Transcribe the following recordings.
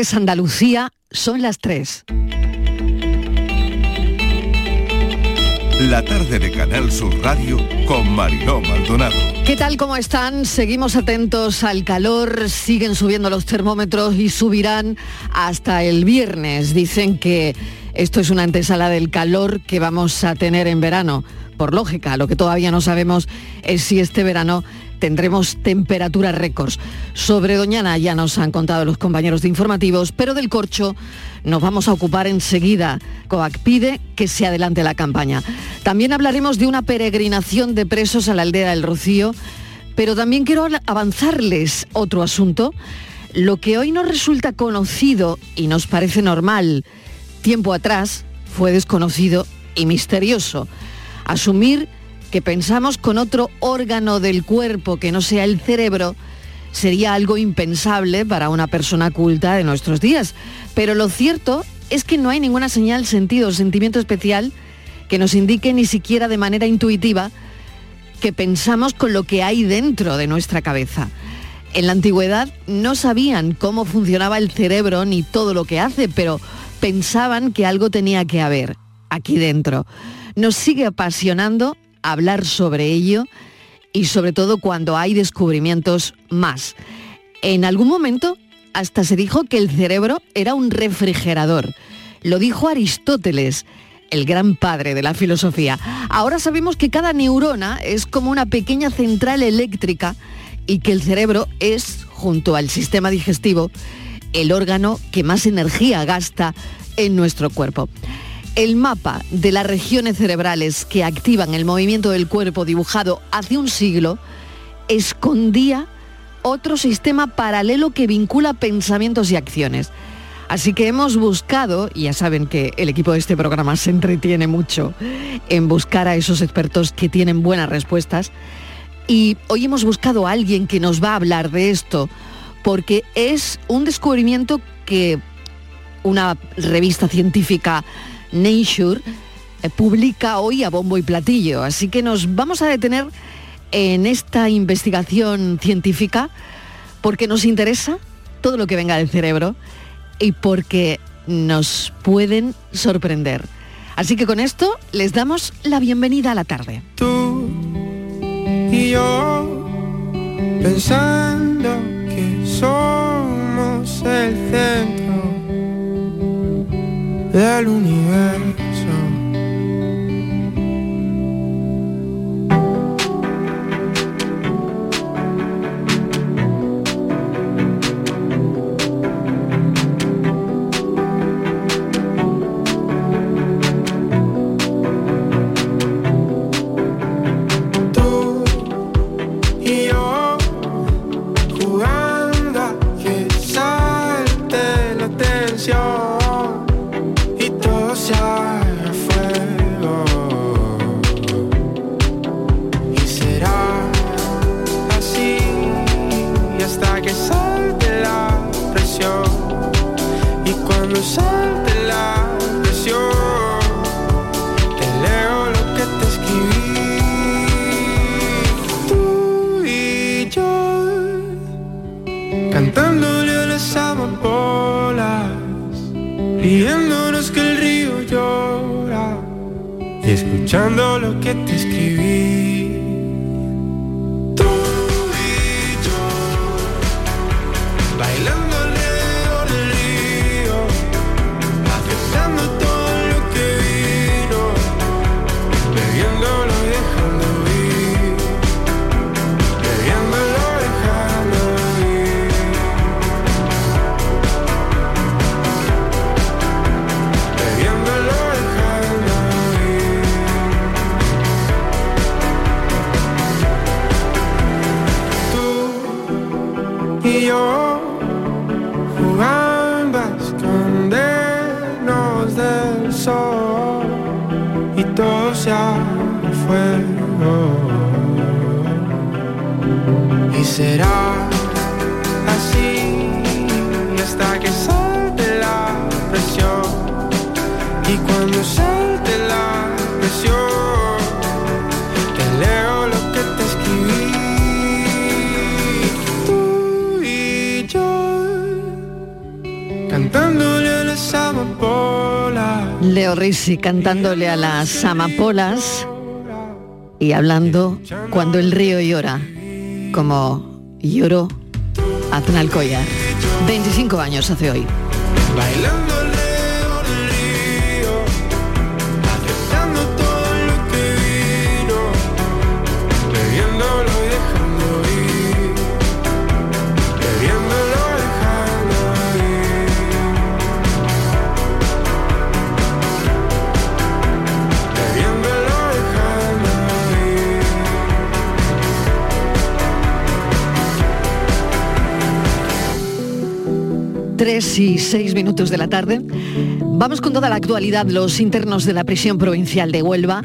Es Andalucía, son las 3. La tarde de Canal Sur Radio con Mariló Maldonado. ¿Qué tal? ¿Cómo están? Seguimos atentos al calor, siguen subiendo los termómetros y subirán hasta el viernes. Dicen que esto es una antesala del calor que vamos a tener en verano. Por lógica, lo que todavía no sabemos es si este verano tendremos temperaturas récords. Sobre Doñana ya nos han contado los compañeros de informativos, pero del corcho nos vamos a ocupar enseguida. COAC pide que se adelante la campaña. También hablaremos de una peregrinación de presos a la aldea del Rocío, pero también quiero avanzarles otro asunto. Lo que hoy nos resulta conocido y nos parece normal, tiempo atrás fue desconocido y misterioso. Asumir que pensamos con otro órgano del cuerpo que no sea el cerebro sería algo impensable para una persona culta de nuestros días. Pero lo cierto es que no hay ninguna señal, sentido o sentimiento especial que nos indique ni siquiera de manera intuitiva que pensamos con lo que hay dentro de nuestra cabeza. En la antigüedad no sabían cómo funcionaba el cerebro ni todo lo que hace, pero pensaban que algo tenía que haber aquí dentro. Nos sigue apasionando hablar sobre ello y sobre todo cuando hay descubrimientos más. En algún momento hasta se dijo que el cerebro era un refrigerador. Lo dijo Aristóteles, el gran padre de la filosofía. Ahora sabemos que cada neurona es como una pequeña central eléctrica y que el cerebro es, junto al sistema digestivo, el órgano que más energía gasta en nuestro cuerpo. El mapa de las regiones cerebrales que activan el movimiento del cuerpo dibujado hace un siglo escondía otro sistema paralelo que vincula pensamientos y acciones. Así que hemos buscado, y ya saben que el equipo de este programa se entretiene mucho en buscar a esos expertos que tienen buenas respuestas, y hoy hemos buscado a alguien que nos va a hablar de esto, porque es un descubrimiento que una revista científica Nature eh, publica hoy a bombo y platillo. Así que nos vamos a detener en esta investigación científica porque nos interesa todo lo que venga del cerebro y porque nos pueden sorprender. Así que con esto les damos la bienvenida a la tarde. Tú y yo pensando que somos el centro del universo. pidiéndonos que el río llora y escuchando lo que te escribí. será así hasta que salte la presión. Y cuando salte la presión te leo lo que te escribí tú y yo cantándole a las amapolas. Leo Risi cantándole a las amapolas y hablando cuando el río llora como lloró Aznalcóllar. 25 años hace hoy. Bailándole 3 y 6 minutos de la tarde. Vamos con toda la actualidad. Los internos de la prisión provincial de Huelva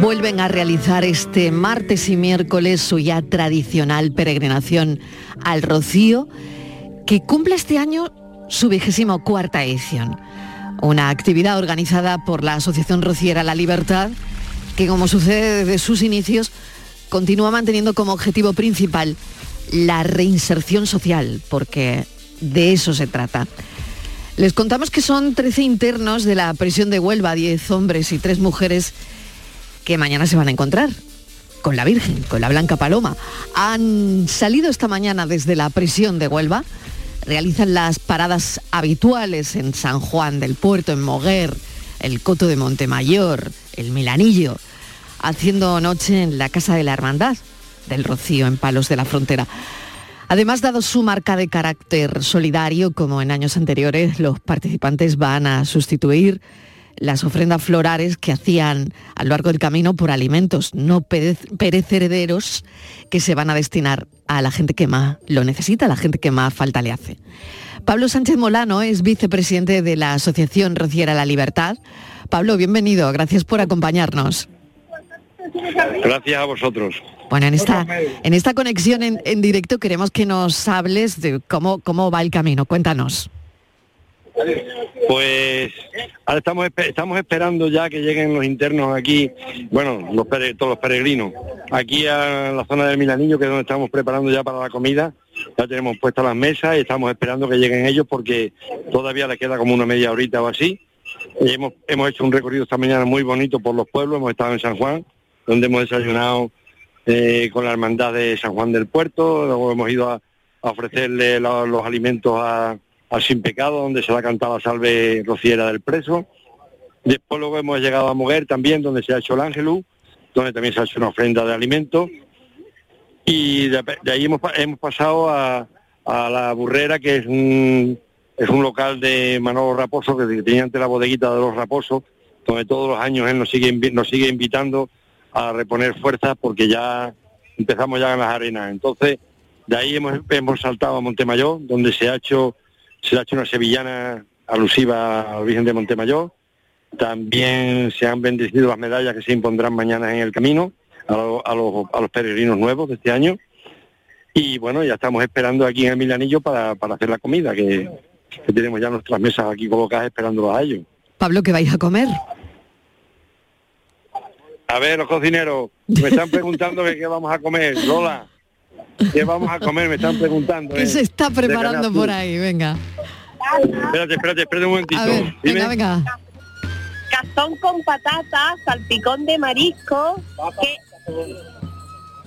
vuelven a realizar este martes y miércoles su ya tradicional peregrinación al Rocío, que cumple este año su vigésimo cuarta edición. Una actividad organizada por la Asociación Rociera La Libertad, que como sucede desde sus inicios, continúa manteniendo como objetivo principal la reinserción social, porque de eso se trata. Les contamos que son 13 internos de la prisión de Huelva, 10 hombres y 3 mujeres, que mañana se van a encontrar con la Virgen, con la Blanca Paloma. Han salido esta mañana desde la prisión de Huelva, realizan las paradas habituales en San Juan del Puerto, en Moguer, el Coto de Montemayor, el Milanillo, haciendo noche en la Casa de la Hermandad del Rocío, en Palos de la Frontera. Además, dado su marca de carácter solidario, como en años anteriores, los participantes van a sustituir las ofrendas florales que hacían a lo largo del camino por alimentos no perec- perecederos que se van a destinar a la gente que más lo necesita, a la gente que más falta le hace. Pablo Sánchez Molano es vicepresidente de la Asociación Rociera La Libertad. Pablo, bienvenido, gracias por acompañarnos. Gracias a vosotros. Bueno, en esta, en esta conexión en, en directo queremos que nos hables de cómo, cómo va el camino. Cuéntanos. Pues ahora estamos, estamos esperando ya que lleguen los internos aquí, bueno, los pere- todos los peregrinos, aquí a la zona del Milanillo, que es donde estamos preparando ya para la comida. Ya tenemos puestas las mesas y estamos esperando que lleguen ellos porque todavía les queda como una media horita o así. Y hemos, hemos hecho un recorrido esta mañana muy bonito por los pueblos, hemos estado en San Juan, donde hemos desayunado eh, con la hermandad de San Juan del Puerto, luego hemos ido a, ofrecerle lo- los alimentos a, Sin Pecado, donde se la salve rociera del preso. Después luego hemos llegado a Moguer también, donde se ha hecho el Ángelus, donde también se ha hecho una ofrenda de alimentos. Y de, ahí hemos, hemos pasado a, a La Burrera, que es un, es un local de Manolo Raposo, que tenía antes la bodeguita de los Raposos, donde todos los años él nos sigue, nos sigue invitando a reponer fuerzas porque ya empezamos ya en las arenas. Entonces, de ahí hemos, hemos saltado a Montemayor, donde se ha hecho se ha hecho una sevillana alusiva al Virgen de Montemayor. También se han bendecido las medallas que se impondrán mañana en el camino a, lo- a los, a los peregrinos nuevos de este año. Y bueno, ya estamos esperando aquí en el Milanillo para, para hacer la comida, que, que tenemos ya nuestras mesas aquí colocadas esperándolos a ellos. Pablo, ¿qué vais a comer? A ver, los cocineros, me están preguntando que qué vamos a comer. Lola, ¿qué vamos a comer? Me están preguntando. ¿Qué eh, se está preparando por ahí? Venga. Espérate, espérate, espérate un momentito. A ver, venga, venga. cazón con patata, salpicón de marisco, que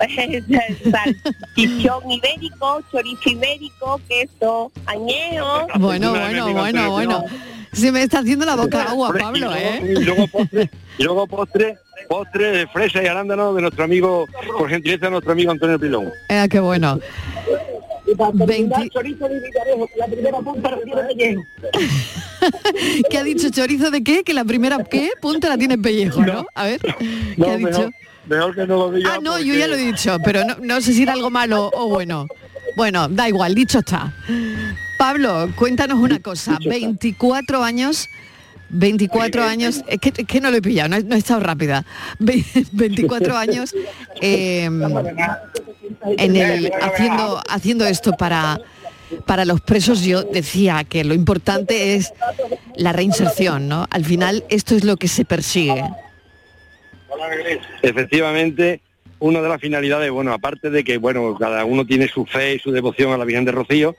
salchichón ibérico, chorizo ibérico, queso añejo. Bueno, bueno, bueno, bueno. no. Se me está haciendo la boca agua, Pablo, y luego, ¿eh? Y luego postre, y luego postre, postre de fresa y arándano de nuestro amigo, por gentileza, de nuestro amigo Antonio Pilón. Eh, qué bueno. 20 ¿Qué ha dicho chorizo de qué? Que la primera ¿qué? punta la tiene pellejo, ¿no? A ver, ¿qué No, ha dicho? mejor, mejor que no lo diga. Ah, no, yo ya lo he dicho, pero no, no sé si era algo malo o bueno. Bueno, da igual, dicho está. Pablo, cuéntanos una cosa. 24 años, 24 años, es que, es que no lo he pillado, no he, no he estado rápida. Ve- 24 años eh, en el, haciendo, haciendo esto para, para los presos, yo decía que lo importante es la reinserción, ¿no? Al final esto es lo que se persigue. Efectivamente, una de las finalidades, bueno, aparte de que, bueno, cada uno tiene su fe y su devoción a la Virgen de Rocío,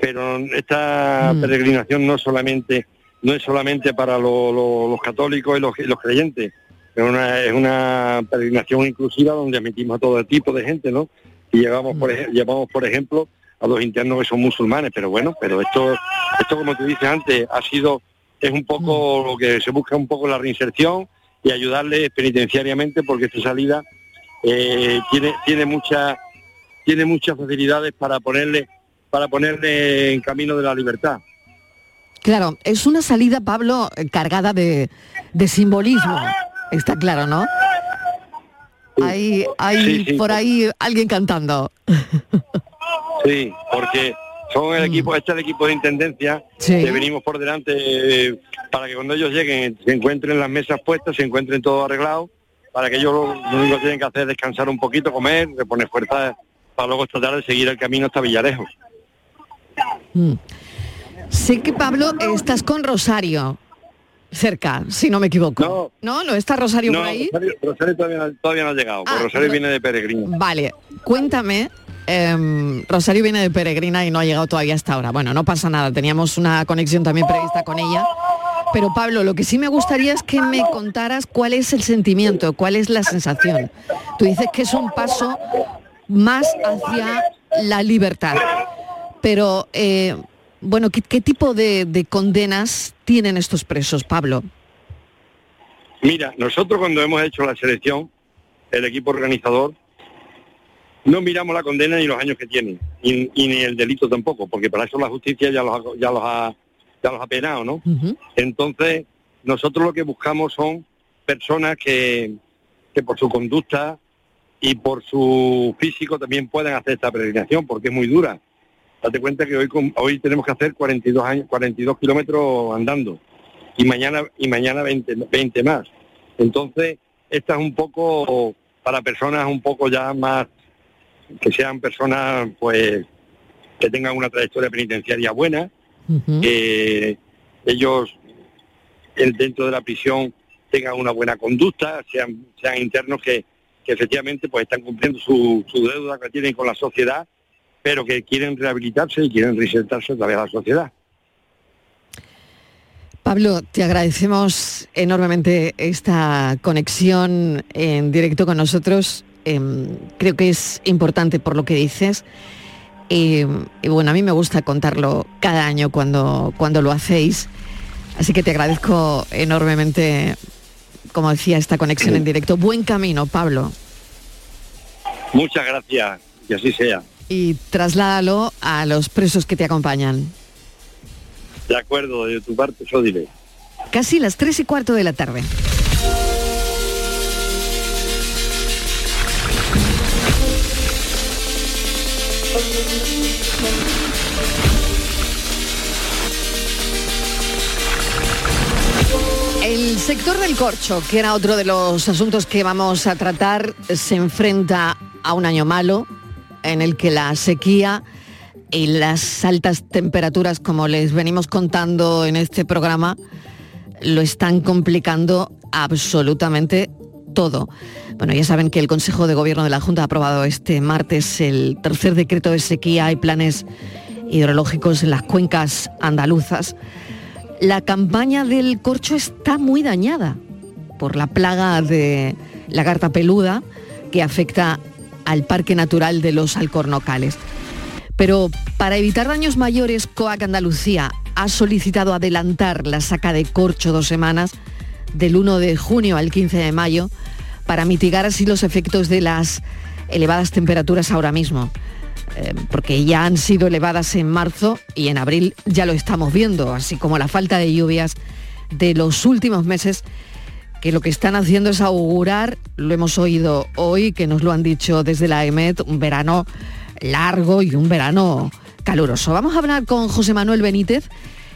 pero esta Mm. peregrinación no solamente no es solamente para lo- lo- los católicos y los, y los creyentes, es una, es una peregrinación inclusiva donde admitimos a todo tipo de gente, ¿no? Y llevamos, por, ej- llevamos, por ejemplo, a los internos que son musulmanes, pero bueno, pero esto, esto como tú dices antes, ha sido, es un poco lo que se busca un poco la reinserción y ayudarles penitenciariamente porque esta salida eh, tiene, tiene mucha, tiene muchas facilidades para ponerle, para ponerle en camino de la libertad. Claro, es una salida, Pablo, cargada de, de simbolismo. Está claro, ¿no? Hay, hay Sí, sí. por ahí alguien cantando. Sí, porque son el equipo, este es el equipo de intendencia, Mm. Sí. que venimos por delante eh, para que cuando ellos lleguen se encuentren las mesas puestas, se encuentren todo arreglado, para que ellos lo, lo único que tienen que hacer es descansar un poquito, comer, reponer fuerza para luego tratar de seguir el camino hasta Villarejo. Mm. Sé que, Pablo, estás con Rosario, cerca, si no me equivoco. No. ¿No? ¿No está Rosario No, por ahí? Rosario, Rosario todavía, no, todavía no ha llegado, Ah, Rosario viene de peregrino. Vale, cuéntame. em, Rosario viene de peregrina y no ha llegado todavía hasta ahora. Bueno, no pasa nada, teníamos una conexión también prevista con ella. Pero Pablo, lo que sí me gustaría es que me contaras cuál es el sentimiento, cuál es la sensación. Tú dices que es un paso más hacia la libertad. Pero, eh, bueno, ¿qué, qué tipo de, de condenas tienen estos presos, Pablo? Mira, nosotros cuando hemos hecho la selección, el equipo organizador, no miramos la condena ni los años que tienen, y, y ni el delito tampoco, porque para eso la justicia ya los ha, ya los ha, ya los ha penado, ¿no? Entonces, nosotros lo que buscamos son personas que, que por su conducta y por su físico también puedan hacer esta peregrinación, porque es muy dura. Date cuenta que hoy, hoy tenemos que hacer 42, años, 42 kilómetros andando y mañana y mañana 20, 20 más. Entonces, esta es un poco para personas un poco ya más que sean personas pues que tengan una trayectoria penitenciaria buena, que ellos el- dentro de la prisión tengan una buena conducta, sean, sean internos que, que efectivamente pues están cumpliendo su, su deuda que tienen con la sociedad, pero que quieren rehabilitarse y quieren reinsertarse a través de la sociedad. Pablo, te agradecemos enormemente esta conexión en directo con nosotros. Em, creo que es importante por lo que dices. Y, y bueno, a mí me gusta contarlo cada año cuando, cuando lo hacéis. Así que te agradezco enormemente, como decía, esta conexión en directo. Buen camino, Pablo. Muchas gracias, y así sea. Y trasládalo a los presos que te acompañan. De acuerdo, de tu parte, yo diré. Casi las tres y cuarto de la tarde. El sector del corcho, que era otro de los asuntos que vamos a tratar, se enfrenta a un año malo en el que la sequía y las altas temperaturas, como les venimos contando en este programa, lo están complicando absolutamente todo. Bueno, ya saben que el Consejo de Gobierno de la Junta ha aprobado este martes el tercer decreto de sequía y planes hidrológicos en las cuencas andaluzas. La campaña del corcho está muy dañada por la plaga de la garta peluda que afecta al Parque Natural de los Alcornocales. Pero para evitar daños mayores, COAC Andalucía ha solicitado adelantar la saca de corcho dos semanas, del 1 de junio al 15 de mayo, para mitigar así los efectos de las elevadas temperaturas ahora mismo. Eh, porque ya han sido elevadas en marzo y en abril ya lo estamos viendo, así como la falta de lluvias de los últimos meses que lo que están haciendo es augurar, lo hemos oído hoy, que nos lo han dicho desde la EMET, un verano largo y un verano caluroso. Vamos a hablar con José Manuel Benítez,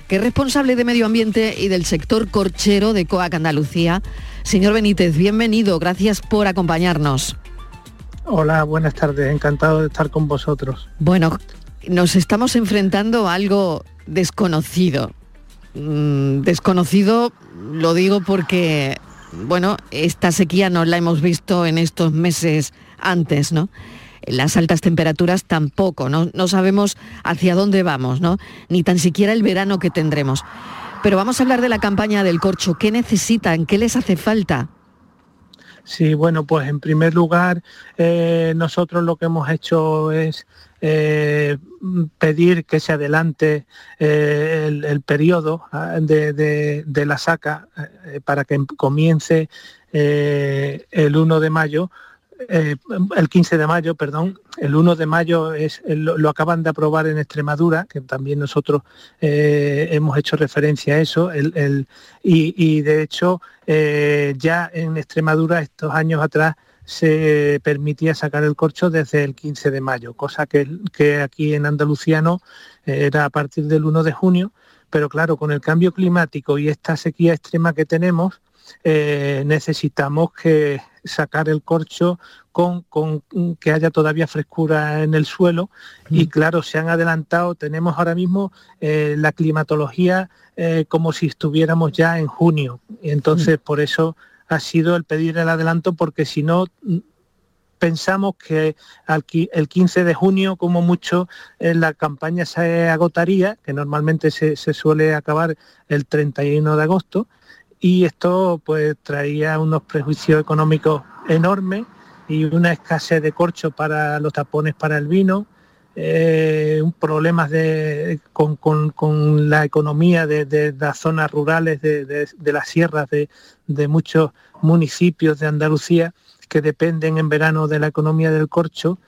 que es responsable de medio ambiente y del sector corchero de COAC Andalucía. Señor Benítez, bienvenido, gracias por acompañarnos. Hola, buenas tardes, encantado de estar con vosotros. Bueno, nos estamos enfrentando a algo desconocido. Mm, desconocido lo digo porque, bueno, esta sequía no la hemos visto en estos meses antes, ¿no? las altas temperaturas tampoco, ¿no? No sabemos hacia dónde vamos, ¿no? Ni tan siquiera el verano que tendremos. Pero vamos a hablar de la campaña del corcho. ¿Qué necesitan? ¿Qué les hace falta? Sí, bueno, pues en primer lugar, eh, nosotros lo que hemos hecho es eh, pedir que se adelante eh, el, periodo ah, de, la saca eh, para que comience eh, el 1 de mayo, el 15 de mayo, perdón, el 1 de mayo es, lo, acaban de aprobar en Extremadura, que también nosotros hemos hecho referencia a eso, el- el- y, de hecho ya en Extremadura estos años atrás se permitía sacar el corcho desde el 15 de mayo, cosa que, que aquí en Andalucía no, eh, era a partir del 1 de junio, pero claro, con el cambio climático y esta sequía extrema que tenemos, eh, necesitamos que sacar el corcho con, con que haya todavía frescura en el suelo. Y claro, se han adelantado, tenemos ahora mismo eh, la climatología eh, como si estuviéramos ya en junio. Y entonces por eso ha sido el pedir el adelanto porque si no mm, pensamos que el 15 de junio como mucho eh, la campaña se agotaría, que normalmente se, se suele acabar el 31 de agosto, y esto pues traía unos prejuicios económicos enormes y una escasez de corcho para los tapones para el vino, eh, problemas de, con, con- con la economía de, de las zonas rurales, de, las sierras de, de muchos municipios de Andalucía que dependen en verano de la economía del corcho.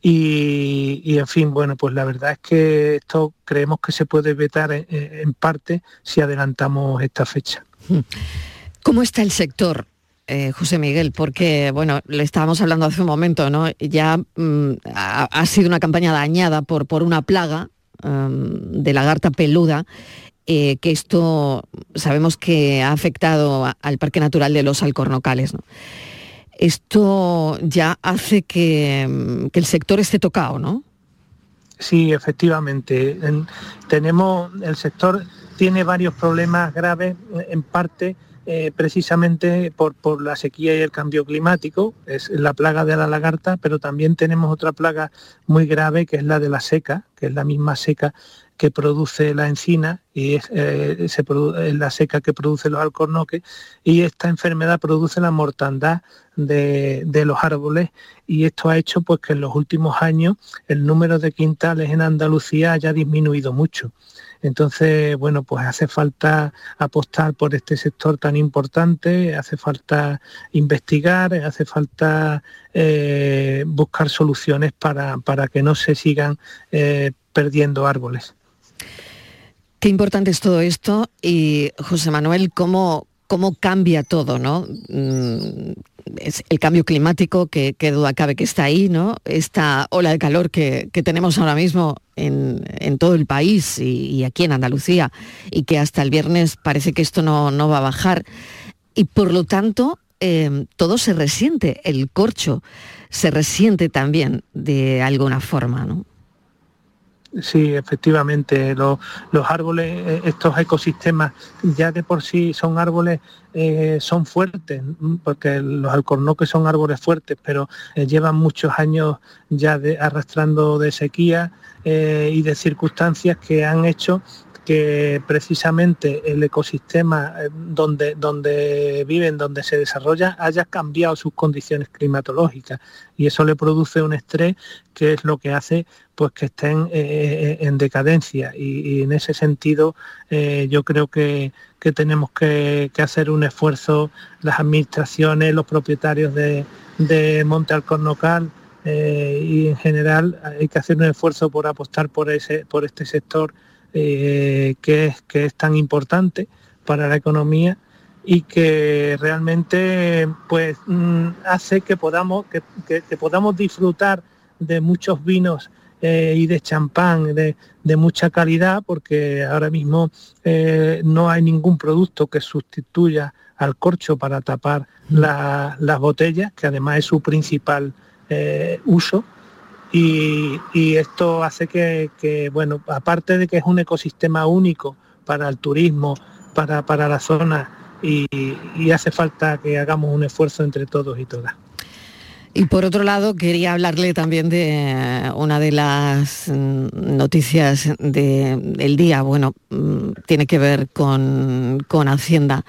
Y, y, en fin, bueno, pues la verdad es que esto creemos que se puede vetar en, en parte si adelantamos esta fecha. ¿Cómo está el sector, eh, José Miguel? Porque, bueno, le estábamos hablando hace un momento, ¿no? Ya mm, ha, sido una campaña dañada por, por una plaga mm, de lagarta peluda, eh, que esto sabemos que ha afectado al Parque Natural de los Alcornocales, ¿no? Esto ya hace que, mm, que el sector esté tocado, ¿no? Sí, efectivamente. En- tenemos, el sector tiene varios problemas graves, en parte eh, precisamente por, por la sequía y el cambio climático, es la plaga de la lagarta, pero también tenemos otra plaga muy grave que es la de la seca, que es la misma seca que produce la encina y es, eh, se produ- es la seca que produce los alcornoques y esta enfermedad produce la mortandad de, de los árboles y esto ha hecho pues que en los últimos años el número de quintales en Andalucía haya disminuido mucho. Entonces, bueno, pues hace falta apostar por este sector tan importante, hace falta investigar, hace falta eh, buscar soluciones para, para que no se sigan eh, perdiendo árboles. Qué importante es todo esto y José Manuel, cómo, cómo cambia todo, ¿no? Es el cambio climático que, que duda cabe que está ahí, ¿no? Esta ola de calor que, que tenemos ahora mismo en, en todo el país y, aquí en Andalucía y que hasta el viernes parece que esto no, no va a bajar. Y por lo tanto, eh, todo se resiente, el corcho se resiente también de alguna forma, ¿no? Sí, efectivamente, lo- los árboles, eh, estos ecosistemas ya de por sí son árboles, eh, son fuertes, mm, porque los alcornoques son árboles fuertes, pero eh, llevan muchos años ya arrastrando de sequía y de circunstancias que han hecho que precisamente el ecosistema eh, donde, donde viven, donde se desarrolla, haya cambiado sus condiciones climatológicas. Y eso le produce un estrés que es lo que hace pues que estén eh, en decadencia. Y, en ese sentido eh, yo creo que, que tenemos que, que hacer un esfuerzo las administraciones, los propietarios de, de Monte Alcornocal eh, y en general hay que hacer un esfuerzo por apostar por ese por este sector eh, que, es, que es tan importante para la economía y que realmente pues mm, hace que podamos que, que- que podamos disfrutar de muchos vinos eh, y de champán de, de mucha calidad porque ahora mismo eh, no hay ningún producto que sustituya al corcho para tapar la- las botellas que además es su principal eh, uso y, esto hace que, bueno, aparte de que es un ecosistema único para el turismo, para, para la zona, y, hace falta que hagamos un esfuerzo entre todos y todas. Y por otro lado, quería hablarle también de una de las mm, noticias de- del día. Bueno, mm, tiene que ver con, con Hacienda.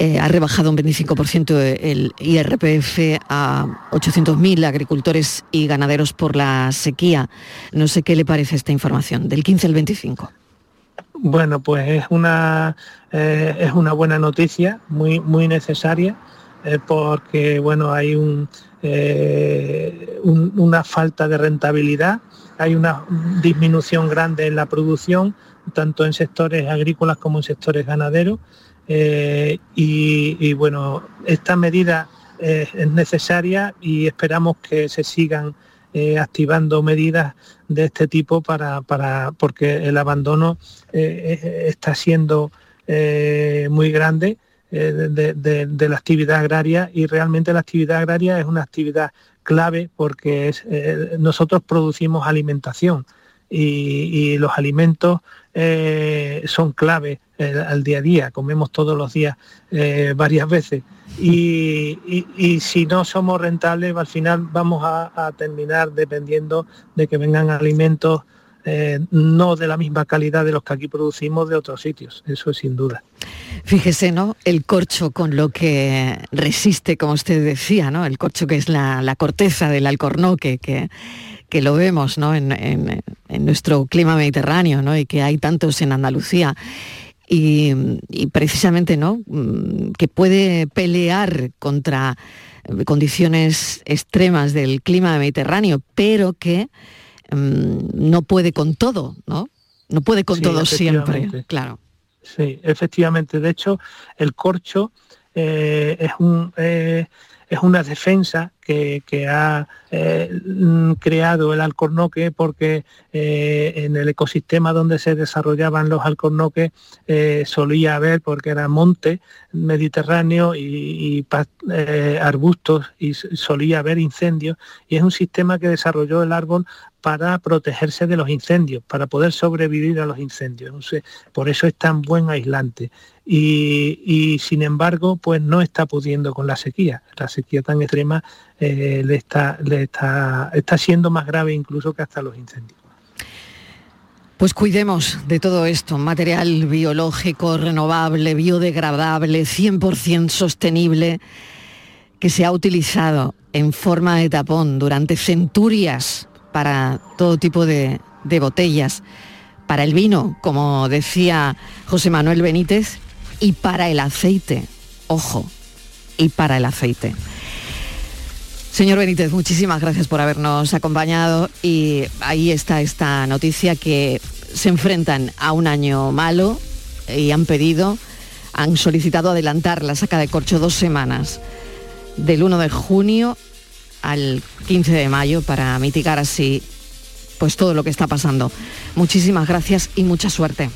Eh, ha rebajado un 25% el IRPF a 800.000 agricultores y ganaderos por la sequía. No sé qué le parece esta información, del 15 al 25. Bueno, pues es una, eh, es una buena noticia, muy, muy necesaria, eh, porque bueno, hay un, un- una falta de rentabilidad, hay una disminución grande en la producción, tanto en sectores agrícolas como en sectores ganaderos. Eh, y, bueno, esta medida eh, es necesaria y esperamos que se sigan eh, activando medidas de este tipo para, para porque el abandono está siendo muy grande de, de- la actividad agraria y realmente la actividad agraria es una actividad clave porque nosotros producimos alimentación y los alimentos eh, son clave eh, al día a día, comemos todos los días eh, varias veces y, y- si no somos rentables al final vamos a, terminar dependiendo de que vengan alimentos no de la misma calidad de los que aquí producimos de otros sitios, eso es sin duda. Fíjese, ¿no? El corcho con lo que resiste, como usted decía, ¿no? El corcho que es la, la corteza del alcornoque, que, que lo vemos, ¿no? En, en- en nuestro clima mediterráneo, ¿no? Y que hay tantos en Andalucía. Y, y precisamente, ¿no? Mm, Que puede pelear contra eh, condiciones extremas del clima mediterráneo, pero que mm, no puede con todo, ¿no? No puede con Sí, todo siempre, claro. Sí, efectivamente. De hecho, el corcho eh, es, un, eh, es una defensa que, ha eh, mm, creado el alcornoque porque eh, en el ecosistema donde se desarrollaban los alcornoques eh, solía haber, porque era monte mediterráneo y, arbustos y solía haber incendios. Y es un sistema que desarrolló el árbol para protegerse de los incendios, para poder sobrevivir a los incendios. Entonces, por eso es tan buen aislante. Y, y, sin embargo, pues no está pudiendo con la sequía. La sequía tan extrema eh, le, está, le está, está siendo más grave incluso que hasta los incendios. Pues cuidemos de todo esto, material biológico, renovable, biodegradable, 100% sostenible, que se ha utilizado en forma de tapón durante centurias para todo tipo de, botellas, para el vino, como decía José Manuel Benítez, y para el aceite, ojo, y para el aceite. Señor Benítez, muchísimas gracias por habernos acompañado y ahí está esta noticia que se enfrentan a un año malo y han pedido, han solicitado adelantar la saca de corcho dos semanas, del 1 de junio al 15 de mayo, para mitigar así pues todo lo que está pasando. Muchísimas gracias y mucha suerte.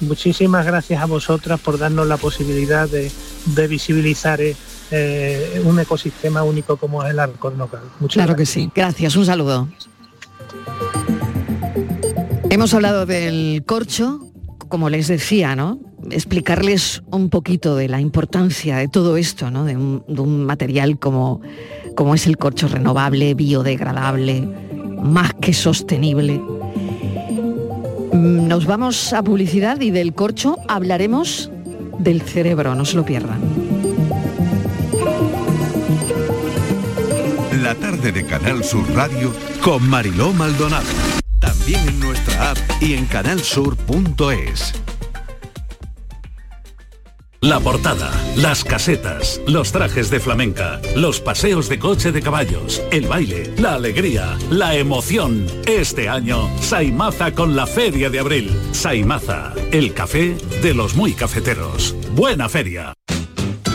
Muchísimas gracias a vosotras por darnos la posibilidad de, de visibilizar eh, eh, un ecosistema único como es el alcornoque. Muchas Claro que sí. Gracias, un saludo. Hemos hablado del corcho, como les decía, ¿no? Explicarles un poquito de la importancia de todo esto, ¿no? De un, de un material como, como es el corcho renovable, biodegradable, más que sostenible. Mm, Nos vamos a publicidad y del corcho hablaremos del cerebro, no se lo pierdan. La tarde de Canal Sur Radio con Mariló Maldonado. También en nuestra app y en canalsur.es. La portada, las casetas, los trajes de flamenca, los paseos de coche de caballos, el baile, la alegría, la emoción. Este año, Saimaza con la Feria de Abril. Saimaza, el café de los muy cafeteros. Buena feria.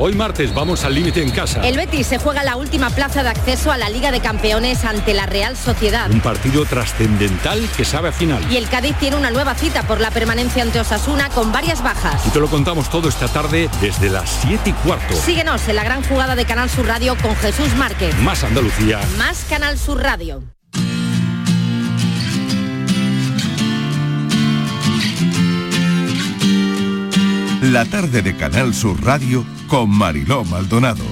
Hoy martes vamos al límite en casa. El Betis se juega la última plaza de acceso a la Liga de Campeones ante la Real Sociedad. Un partido trascendental que sabe a final. Y el Cádiz tiene una nueva cita por la permanencia ante Osasuna con varias bajas. Y te lo contamos todo esta tarde desde las 7 y cuarto. Síguenos en la gran jugada de Canal Sur Radio con Jesús Márquez. Más Andalucía. Más Canal Sur Radio. La tarde de Canal Sur Radio con Mariló Maldonado.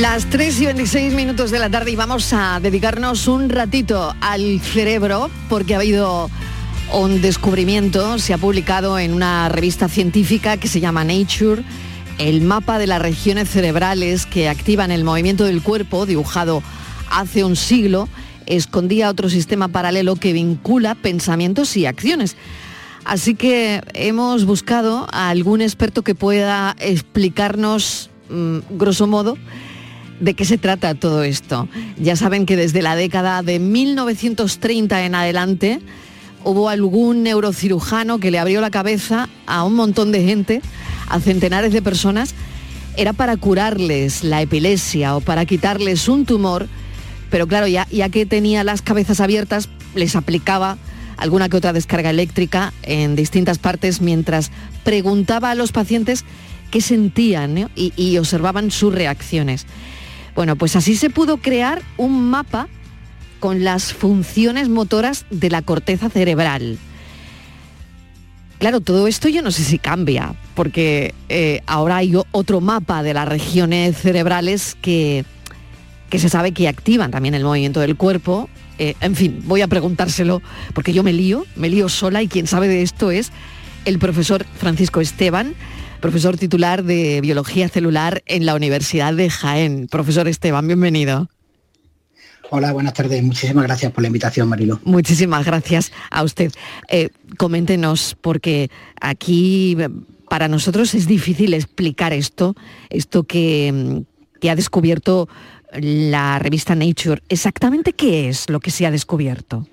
Las 3 y 26 minutos de la tarde y vamos a dedicarnos un ratito al cerebro porque ha habido un descubrimiento, se ha publicado en una revista científica que se llama Nature, el mapa de las regiones cerebrales que activan el movimiento del cuerpo, dibujado hace un siglo, escondía otro sistema paralelo que vincula pensamientos y acciones. Así que hemos buscado a algún experto que pueda explicarnos, mmm, grosso modo, de qué se trata todo esto. Ya saben que desde la década de 1930 en adelante hubo algún neurocirujano que le abrió la cabeza a un montón de gente, a centenares de personas, era para curarles la epilepsia o para quitarles un tumor, pero claro, ya, ya que tenía las cabezas abiertas, les aplicaba alguna que otra descarga eléctrica en distintas partes mientras preguntaba a los pacientes qué sentían y observaban sus reacciones. Bueno, pues así se pudo crear un mapa con las funciones motoras de la corteza cerebral. Claro, todo esto yo no sé si cambia, porque eh, ahora hay otro mapa de las regiones cerebrales que, que se sabe que activan también el movimiento del cuerpo. Eh, en fin, voy a preguntárselo, porque yo me lío, me lío sola y quien sabe de esto es el profesor Francisco Esteban, profesor titular de Biología Celular en la Universidad de Jaén. Profesor Esteban, bienvenido. Hola, buenas tardes. Muchísimas gracias por la invitación, Marilo. Muchísimas gracias a usted. Eh, coméntenos, porque aquí para nosotros es difícil explicar esto, esto que, que ha descubierto la revista Nature. ¿Exactamente qué es lo que se ha descubierto?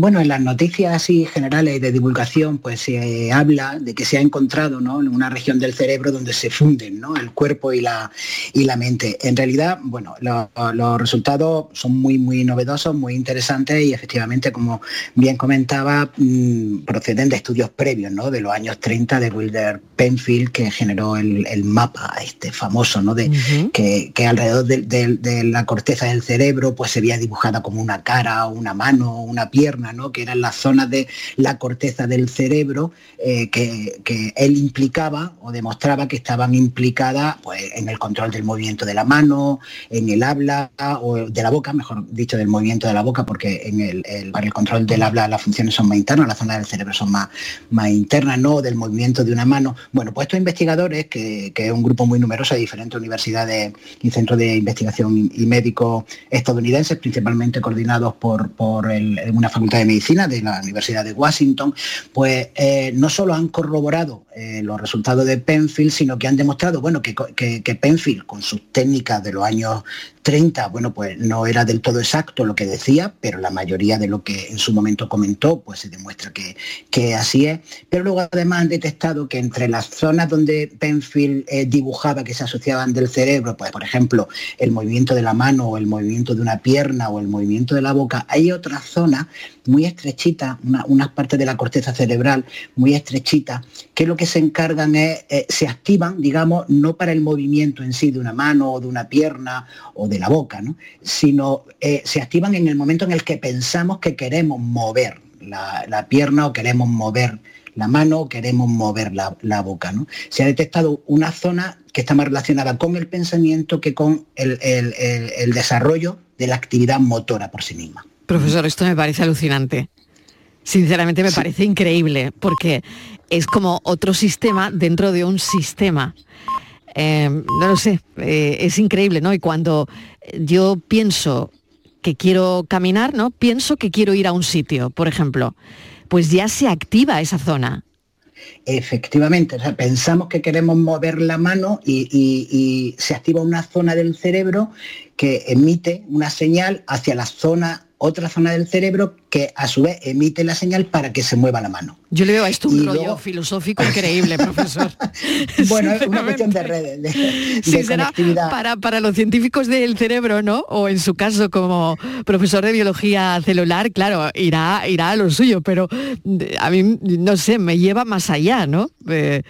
Bueno, en las noticias así generales de divulgación, pues se habla de que se ha encontrado ¿no? en una región del cerebro donde se funden ¿no? el cuerpo y la, y la mente. En realidad, bueno, lo- los resultados son muy, muy novedosos, muy interesantes y efectivamente, como bien comentaba, mm, proceden de estudios previos ¿no? de los años 30 de Wilder Penfield, que generó el, el mapa este famoso, ¿no? de, que, que alrededor de, de- de la corteza del cerebro pues se veía dibujada como una cara, una mano, una pierna, que eran las zonas de la corteza del cerebro eh, que, que él implicaba o demostraba que estaban implicadas pues, en el control del movimiento de la mano, en el habla o de la boca, mejor dicho, del movimiento de la boca, porque en el, para el control del habla las funciones son más internas, las zonas del cerebro son más, más internas, no del movimiento de una mano. Bueno, pues estos investigadores, que, que es un grupo muy numeroso de diferentes universidades y centros de investigación y, médicos estadounidenses, principalmente coordinados por, por una facultad de medicina de la Universidad de Washington, pues eh, no solo han corroborado eh, los resultados de Penfield, sino que han demostrado, bueno, que, que Penfield, con sus técnicas de los años 30, bueno, pues no era del todo exacto lo que decía, pero la mayoría de lo que en su momento comentó, pues se demuestra que, que así es. Pero luego además han detectado que entre las zonas donde Penfield eh, dibujaba que se asociaban del cerebro, pues por ejemplo, el movimiento de la mano o el movimiento de una pierna o el movimiento de la boca, hay otras zonas muy estrechitas, una- unas partes de la corteza cerebral muy estrechitas, que lo que se encargan es, eh, se activan, digamos, no para el movimiento en sí de una mano o de una pierna o de la boca, ¿no? sino eh, se activan en el momento en el que pensamos que queremos mover la, la pierna o queremos mover la mano o queremos mover la, boca. ¿no? Se ha detectado una zona que está más relacionada con el pensamiento que con el- el desarrollo de la actividad motora por sí misma. Profesor, esto me parece alucinante. Sinceramente me parece increíble, porque es como otro sistema dentro de un sistema. Eh, no lo sé, eh, es increíble, ¿no? Y cuando yo pienso que quiero caminar, ¿no? Pienso que quiero ir a un sitio, por ejemplo, pues ya se activa esa zona. Efectivamente, o sea, pensamos que queremos mover la mano y, y- y se activa una zona del cerebro que emite una señal hacia la zona, otra zona del cerebro que a su vez emite la señal para que se mueva la mano. Yo le veo a esto un Y rollo luego- filosófico increíble, profesor. Bueno, es una cuestión de redes, de, Sí, de será conectividad. para, para los científicos del cerebro, ¿no? O en su caso como profesor de biología celular, claro, irá, irá a lo suyo, pero a mí, no sé, me lleva más allá, ¿no? Eh,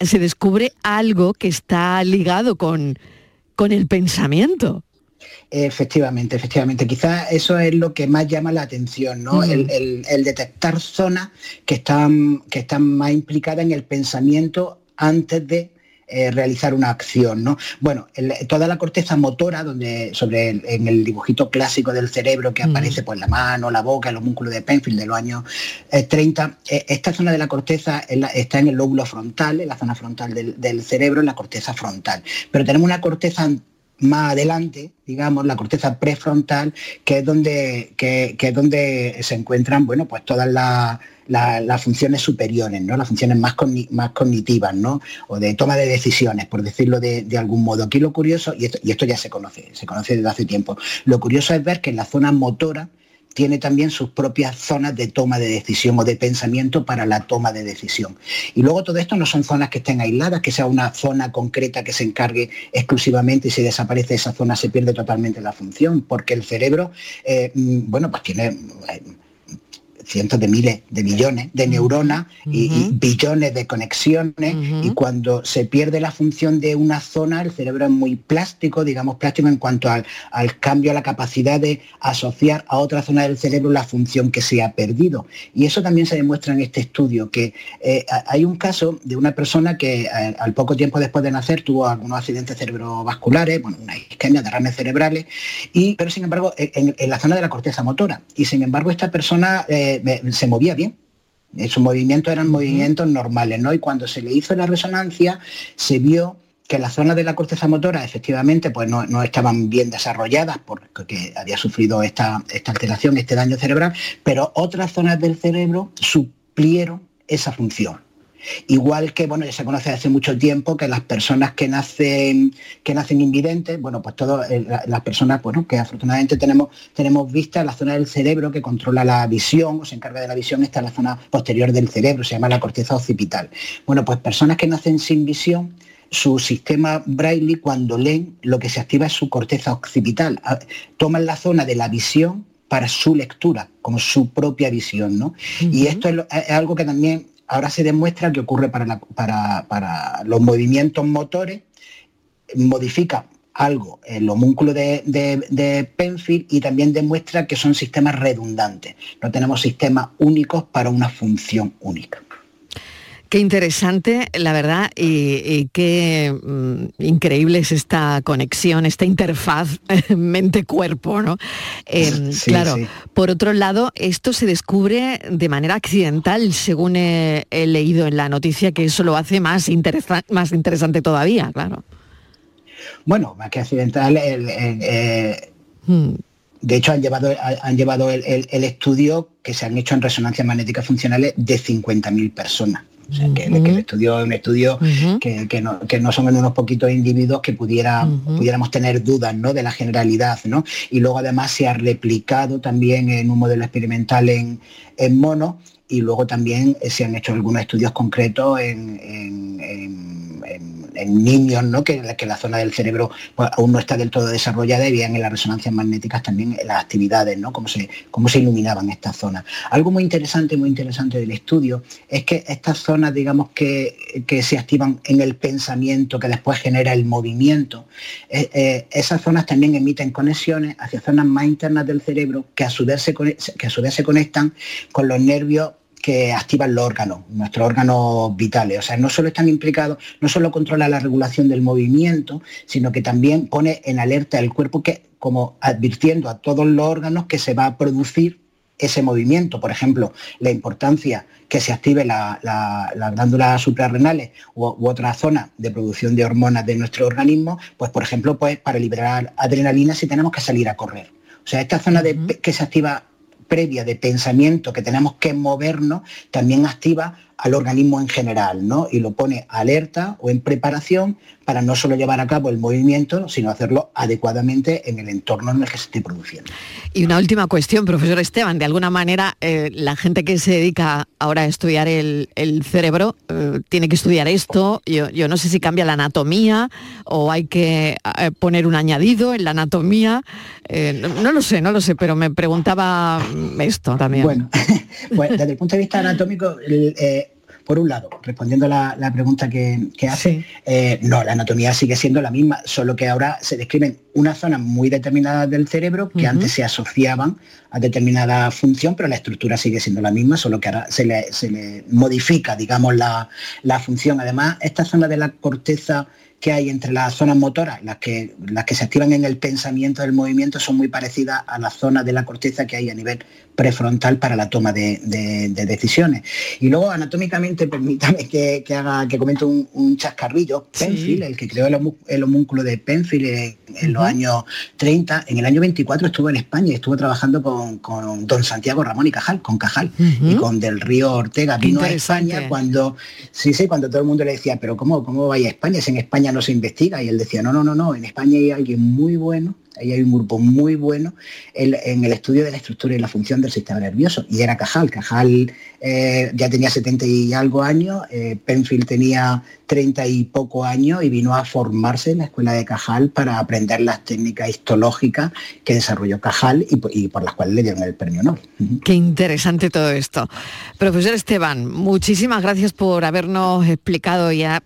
se descubre algo que está ligado con, con el pensamiento. Efectivamente, efectivamente. Quizás eso es lo que más llama la atención, ¿no? El, el- el detectar zonas que están, que están más implicadas en el pensamiento antes de eh, realizar una acción, ¿no? Bueno, el- toda la corteza motora, donde sobre el- en el dibujito clásico del cerebro que aparece pues la mano, la boca, el homúnculo de Penfield de los años eh, 30, eh, esta zona de la corteza la- está en el lóbulo frontal, en la zona frontal del, del cerebro, en la corteza frontal. Pero tenemos una corteza más adelante, digamos, la corteza prefrontal, que es donde, que, es donde se encuentran, bueno, pues todas las la- las funciones superiores, ¿no? Las funciones más, más cognitivas, ¿no? O de toma de decisiones, por decirlo de, de algún modo. Aquí lo curioso, y esto, y esto ya se conoce, se conoce desde hace tiempo, lo curioso es ver que en la zona motora tiene también sus propias zonas de toma de decisión o de pensamiento para la toma de decisión. Y luego todo esto no son zonas que estén aisladas, que sea una zona concreta que se encargue exclusivamente y si desaparece esa zona se pierde totalmente la función, porque el cerebro, eh, mm, bueno, pues tiene... cientos de miles de millones de neuronas y, y billones de conexiones y cuando se pierde la función de una zona el cerebro es muy plástico, digamos plástico en cuanto al, al cambio, a la capacidad de asociar a otra zona del cerebro la función que se ha perdido. Y eso también se demuestra en este estudio, que eh, hay un caso de una persona que eh, al poco tiempo después de nacer tuvo algunos accidentes cerebrovasculares, bueno, una isquemia, derrames cerebrales, y, pero sin embargo en, en la zona de la corteza motora. Y sin embargo esta persona eh, me- se movía bien. Sus movimientos eran movimientos normales, ¿no? Y cuando se le hizo la resonancia, se vio que las zonas de la corteza motora efectivamente pues no, no estaban bien desarrolladas porque había sufrido esta, esta alteración, este daño cerebral, pero otras zonas del cerebro suplieron esa función. Igual que, bueno, ya se conoce hace mucho tiempo que las personas que nacen, que nacen invidentes, bueno, pues todas las personas, bueno, que afortunadamente tenemos, tenemos vista, la zona del cerebro que controla la visión o se encarga de la visión, está en la zona posterior del cerebro, se llama la corteza occipital. Bueno, pues personas que nacen sin visión, su sistema Braille cuando leen lo que se activa es su corteza occipital. Ah, Toman la zona de la visión para su lectura, como su propia visión, ¿no? Y esto es, lo- es algo que también ahora se demuestra que ocurre para, los movimientos motores, modifica algo el homúnculo de, de- de Penfield y también demuestra que son sistemas redundantes. No tenemos sistemas únicos para una función única. Qué interesante, la verdad, y, y qué mm, increíble es esta conexión, esta interfaz mente-cuerpo, ¿no? Eh, Sí, claro, sí. por otro lado, esto se descubre de manera accidental, según he, he leído en la noticia, que eso lo hace más, interesa- más interesante todavía, claro. Bueno, más que accidental, el- el, eh, Mm. de hecho han llevado, han llevado el estudio que se han hecho en resonancias magnéticas funcionales de 50.000 personas. O sea, que, que el estudio es un estudio que, que no, que no son en unos poquitos individuos que pudiera, pudiéramos tener dudas ¿no? de la generalidad. ¿no? Y luego además se ha replicado también en un modelo experimental en, en mono y luego también eh, se han hecho algunos estudios concretos en, en- en- en- niños, ¿no? que, que la zona del cerebro pues, aún no está del todo desarrollada y vean en las resonancias magnéticas también las actividades, ¿no? cómo, se, cómo se iluminaban estas zonas. Algo muy interesante, muy interesante del estudio es que estas zonas, digamos, que, que se activan en el pensamiento, que después genera el movimiento, eh, eh, esas zonas también emiten conexiones hacia zonas más internas del cerebro que a su vez se, que a su vez se conectan con los nervios que activan los órganos, nuestros órganos vitales. O sea, no solo están implicados, no solo controla la regulación del movimiento, sino que también pone en alerta el cuerpo que, como advirtiendo a todos los órganos que se va a producir ese movimiento. Por ejemplo, la importancia que se active la- la- las glándulas suprarrenales u, u otra zona de producción de hormonas de nuestro organismo, pues por ejemplo, pues para liberar adrenalina si tenemos que salir a correr. O sea, esta zona de, que se activa previa de pensamiento que tenemos que movernos, también activa al organismo en general, ¿no? Y lo pone alerta o en preparación para no solo llevar a cabo el movimiento, sino hacerlo adecuadamente en el entorno en el que se esté produciendo. Y una última cuestión, profesor Esteban. De alguna manera, eh, la gente que se dedica ahora a estudiar el, el cerebro eh, tiene que estudiar esto. Yo, yo no sé si cambia la anatomía o hay que eh, poner un añadido en la anatomía. No, no lo sé, no lo sé, pero me preguntaba esto también. Bueno, pues desde el punto de vista anatómico, el, por un lado, respondiendo a la, la pregunta que, que hace, eh, no, la anatomía sigue siendo la misma, solo que ahora se describen unas zonas muy determinadas del cerebro que antes se asociaban a determinada función, pero la estructura sigue siendo la misma, solo que ahora se le, se le modifica, digamos, la, la función. Además, esta zona de la corteza que hay entre las zonas motoras, las que, las que se activan en el pensamiento del movimiento, son muy parecidas a las zonas de la corteza que hay a nivel prefrontal para la toma de, de- de decisiones. Y luego, anatómicamente, permítame que, que haga, que comente un, un chascarrillo. Sí. Penfield, el que creó el, el homúnculo de Penfield en, en los años 30, en el año 24 estuvo en España y estuvo trabajando con, con don Santiago Ramón y Cajal, con Cajal, y con Del Río Ortega. Vino a. España cuando, sí, sí, cuando todo el mundo le decía, pero ¿cómo, cómo vaya a España? Si en España no se investiga. Y él decía, no, no, no, no, en España hay alguien muy bueno, ahí hay un grupo muy bueno en, en el estudio de la estructura y la función del sistema nervioso. Y era Cajal. Cajal eh, ya tenía 70 y algo años, eh, Penfield tenía 30 y poco años y vino a formarse en la escuela de Cajal para aprender las técnicas histológicas que desarrolló Cajal y, por- las cuales le dieron el premio Nobel. Qué interesante todo esto. Profesor Esteban, muchísimas gracias por habernos explicado. Ya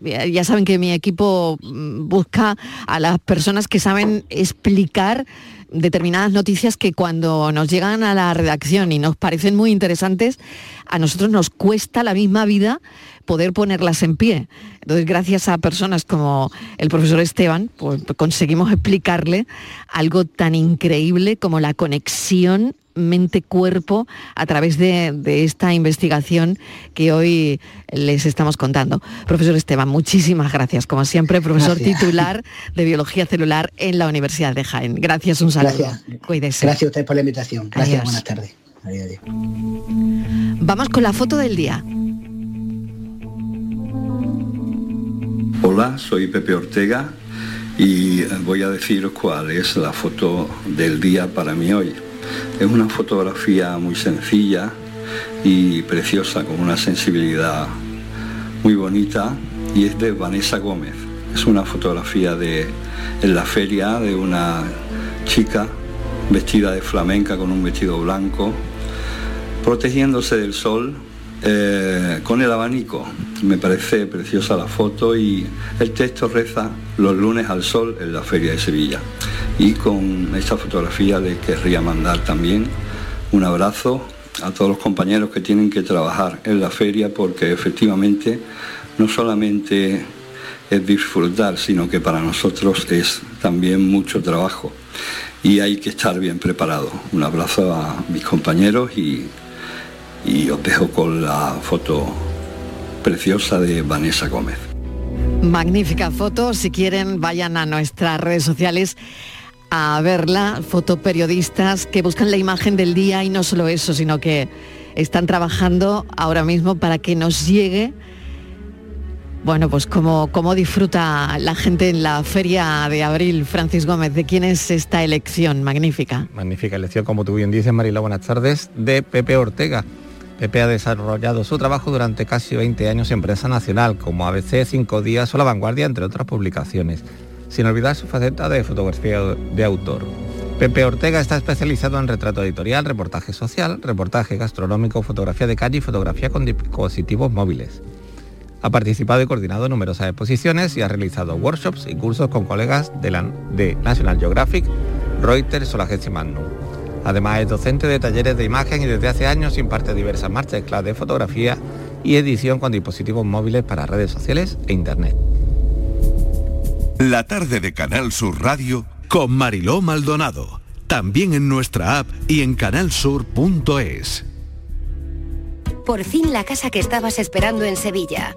saben que mi equipo mm, busca a las personas que saben explicar determinadas noticias que cuando nos llegan a la redacción y nos parecen muy interesantes, a nosotros nos cuesta la misma vida poder ponerlas en pie. Entonces, gracias a personas como el profesor Esteban, pues conseguimos explicarle algo tan increíble como la conexión mente-cuerpo a través de, de esta investigación que hoy les estamos contando. Profesor Esteban, muchísimas gracias. Como siempre, profesor Gracias. titular de Biología Celular en la Universidad de Jaén. Gracias, un saludo. Gracias. Cuídese. Gracias a ustedes por la invitación. Gracias, Adiós. buenas tardes. Adiós, adiós. Vamos con la foto del día. Hola, soy Pepe Ortega y voy a deciros cuál es la foto del día para mí hoy. Es una fotografía muy sencilla y preciosa, con una sensibilidad muy bonita y es de Vanessa Gómez. Es una fotografía de en la feria de una chica vestida de flamenca con un vestido blanco, protegiéndose del sol eh, con el abanico. Me parece preciosa la foto y el texto reza los lunes al sol en la Feria de Sevilla. Y con esta fotografía le querría mandar también un abrazo a todos los compañeros que tienen que trabajar en la feria porque efectivamente no solamente es disfrutar, sino que para nosotros es también mucho trabajo y hay que estar bien preparado. Un abrazo a mis compañeros y, y os dejo con la foto preciosa de Vanessa Gómez. Magnífica foto. Si quieren, vayan a nuestras redes sociales a verla. Fotoperiodistas que buscan la imagen del día y no solo eso, sino que están trabajando ahora mismo para que nos llegue. Bueno, pues como, como disfruta la gente en la feria de abril, Francis Gómez, ¿de quién es esta elección magnífica? Magnífica elección, como tú bien dices, Marila, buenas tardes, de Pepe Ortega. Pepe ha desarrollado su trabajo durante casi 20 años en prensa nacional, como ABC, Cinco Días o La Vanguardia, entre otras publicaciones, sin olvidar su faceta de fotografía de autor. Pepe Ortega está especializado en retrato editorial, reportaje social, reportaje gastronómico, fotografía de calle y fotografía con dispositivos móviles. Ha participado y coordinado numerosas exposiciones y ha realizado workshops y cursos con colegas de, la, de National Geographic, Reuters o la agencia. Además es docente de talleres de imagen y desde hace años imparte diversas masterclass de fotografía y edición con dispositivos móviles para redes sociales e internet. La tarde de Canal Sur Radio con Mariló Maldonado. También en nuestra app y en canalsur.es. Por fin la casa que estabas esperando en Sevilla.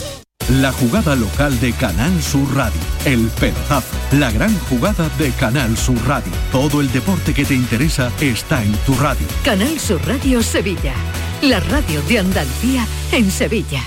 La jugada local de Canal Sur Radio. El pelotazo. La gran jugada de Canal Sur Radio. Todo el deporte que te interesa está en tu radio. Canal Sur Radio Sevilla. La radio de Andalucía en Sevilla.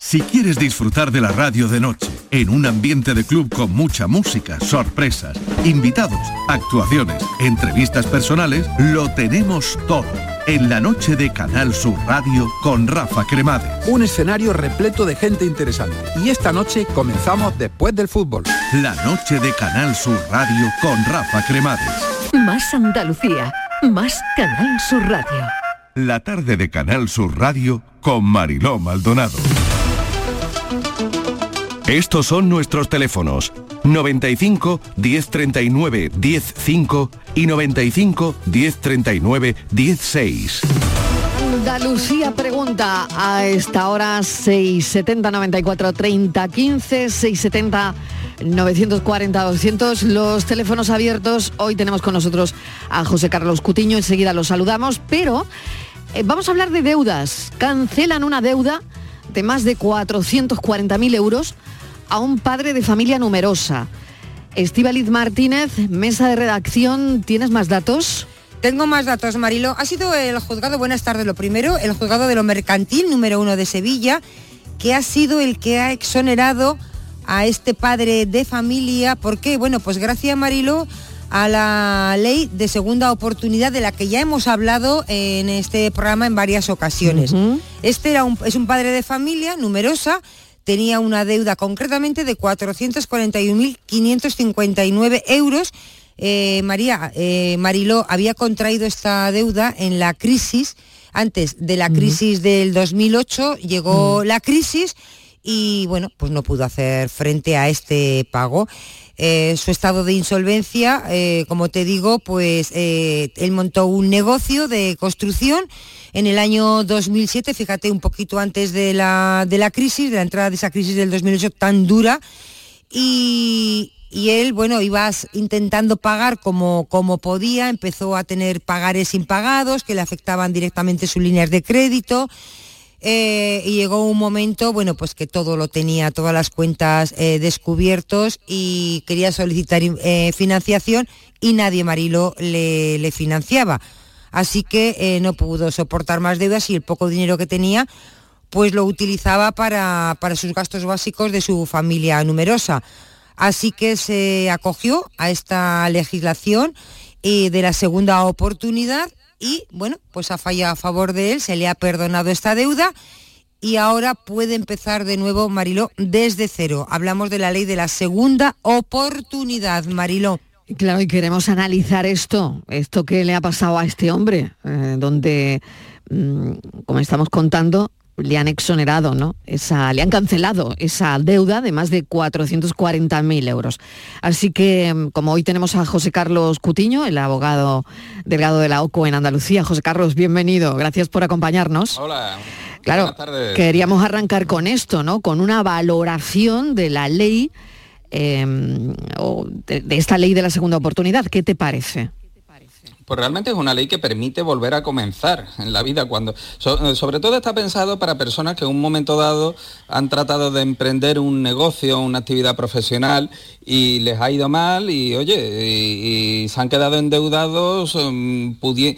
Si quieres disfrutar de la radio de noche, en un ambiente de club con mucha música, sorpresas, invitados, actuaciones, entrevistas personales, lo tenemos todo. En la noche de Canal Sur Radio con Rafa Cremades. Un escenario repleto de gente interesante. Y esta noche comenzamos después del fútbol. La noche de Canal Sur Radio con Rafa Cremades. Más Andalucía. Más Canal Sur Radio. La tarde de Canal Sur Radio con Mariló Maldonado. Estos son nuestros teléfonos 95 1039 105 y 95 1039 16. Andalucía pregunta a esta hora 670 94 30 15 670 940 200 los teléfonos abiertos. Hoy tenemos con nosotros a José Carlos Cutiño, enseguida los saludamos, pero eh, vamos a hablar de deudas. Cancelan una deuda de más de 440.000 euros a un padre de familia numerosa. Estíbaliz Martínez, mesa de redacción, ¿tienes más datos? Tengo más datos, Marilo. Ha sido el juzgado, buenas tardes, lo primero, el juzgado de lo mercantil número uno de Sevilla, que ha sido el que ha exonerado a este padre de familia. ¿Por qué? Bueno, pues gracias, Marilo, a la ley de segunda oportunidad de la que ya hemos hablado en este programa en varias ocasiones. Este era un, es un padre de familia numerosa, tenía una deuda concretamente de 441.559 euros. Eh, María, eh, Mariló había contraído esta deuda en la crisis, antes de la crisis del 2008, llegó la crisis y bueno, pues no pudo hacer frente a este pago. Eh, su estado de insolvencia, eh, como te digo, pues eh, él montó un negocio de construcción en el año 2007, fíjate, un poquito antes de la, de la crisis, de la entrada de esa crisis del 2008 tan dura, y, y él, bueno, iba intentando pagar como, como podía, empezó a tener pagares impagados que le afectaban directamente sus líneas de crédito. Eh, y llegó un momento, bueno, pues que todo lo tenía, todas las cuentas eh, descubiertos y quería solicitar eh, financiación y nadie, Marilo, le, financiaba. Así que no pudo soportar más deudas y el poco dinero que tenía, pues lo utilizaba para, para sus gastos básicos de su familia numerosa. Así que se acogió a esta legislación de la segunda oportunidad y bueno, pues ha fallado a favor de él, se le ha perdonado esta deuda y ahora puede empezar de nuevo Mariló desde cero. Hablamos de la ley de la segunda oportunidad, Mariló. Claro, y queremos analizar esto, esto que le ha pasado a este hombre, eh, donde, mm, como estamos contando, le han exonerado, ¿no? Esa, le han cancelado esa deuda de más de 440.000 euros. Así que, mm, como hoy tenemos a José Carlos Cutiño, el abogado delegado de la OCO en Andalucía. José Carlos, bienvenido. Gracias por acompañarnos. Hola. Claro, Buenas tardes. queríamos arrancar con esto, ¿no? Con una valoración de la ley em, o de, de esta ley de la segunda oportunidad. ¿Qué te parece? Pues realmente es una ley que permite volver a comenzar en la vida cuando so- sobre todo está pensado para personas que en un momento dado han tratado de emprender un negocio, una actividad profesional y les ha ido mal y oye, y, se han quedado endeudados y,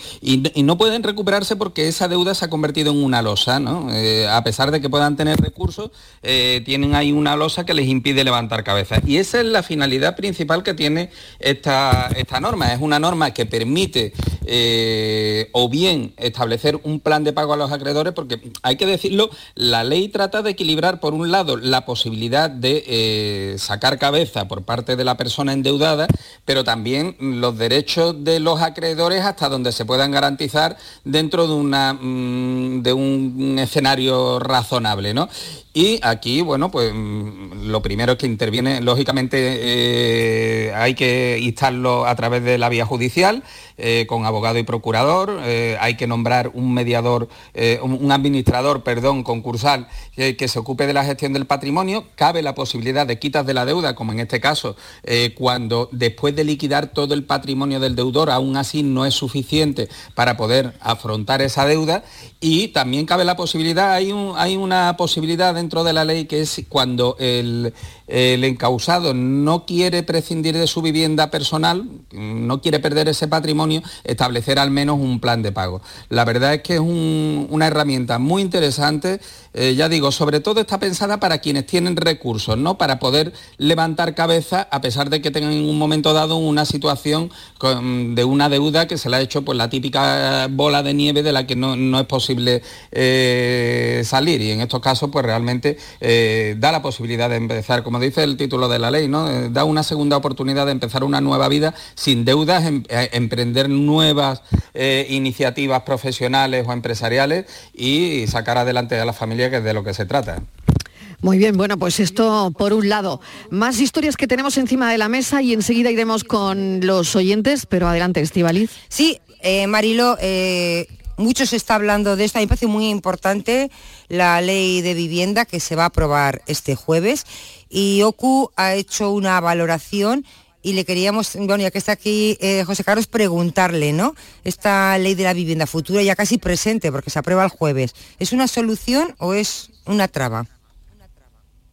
y no pueden recuperarse porque esa deuda se ha convertido en una losa, ¿no? Eh, a pesar de que puedan tener recursos, eh, tienen ahí una losa que les impide levantar cabeza. Y esa es la finalidad principal que tiene esta, esta norma. Es una norma que permite eh, o bien establecer un plan de pago a los acreedores, porque hay que decirlo, la ley trata de equilibrar, por un lado, la posibilidad de eh, sacar cabeza por parte de la persona endeudada, pero también los derechos de los acreedores hasta donde se puedan garantizar dentro de, una, mm, de un escenario razonable. ¿no? Y aquí, bueno, pues mm, lo primero es que interviene, lógicamente eh, hay que instarlo a través de la vía judicial, con abogado y procurador, eh, hay que nombrar un mediador, eh, un, administrador, perdón, concursal, eh, que se ocupe de la gestión del patrimonio, cabe la posibilidad de quitas de la deuda, como en este caso, eh, cuando después de liquidar todo el patrimonio del deudor, aún así no es suficiente para poder afrontar esa deuda, y también cabe la posibilidad, hay, hay una posibilidad dentro de la ley que es cuando el, el encausado no quiere prescindir de su vivienda personal, no quiere perder ese patrimonio, establecer al menos un plan de pago. La verdad es que es un- una herramienta muy interesante, eh, ya digo, sobre todo está pensada para quienes tienen recursos, ¿no? Para poder levantar cabeza a pesar de que tengan en un momento dado una situación de una deuda que se le ha hecho pues la típica bola de nieve de la que no, no es posible eh, salir y en estos casos pues realmente eh, da la posibilidad de empezar, como dice el título de la ley, ¿no? Eh, da una segunda oportunidad de empezar una nueva vida sin deudas, em- eh, emprender nuevas eh, iniciativas profesionales o empresariales y sacar adelante a la familia que es de lo que se trata. Muy bien, bueno, pues esto por un lado. Más historias que tenemos encima de la mesa y enseguida iremos con los oyentes, pero adelante, Estivaliz. Sí, eh, Marilo, eh, mucho se está hablando de esto. A mí me parece muy importante la ley de vivienda que se va a aprobar este jueves y OCU ha hecho una valoración y le queríamos, bueno, ya que está aquí eh, José Carlos, preguntarle, ¿no? Esta ley de la vivienda futura ya casi presente porque se aprueba el jueves. ¿Es una solución o es una traba?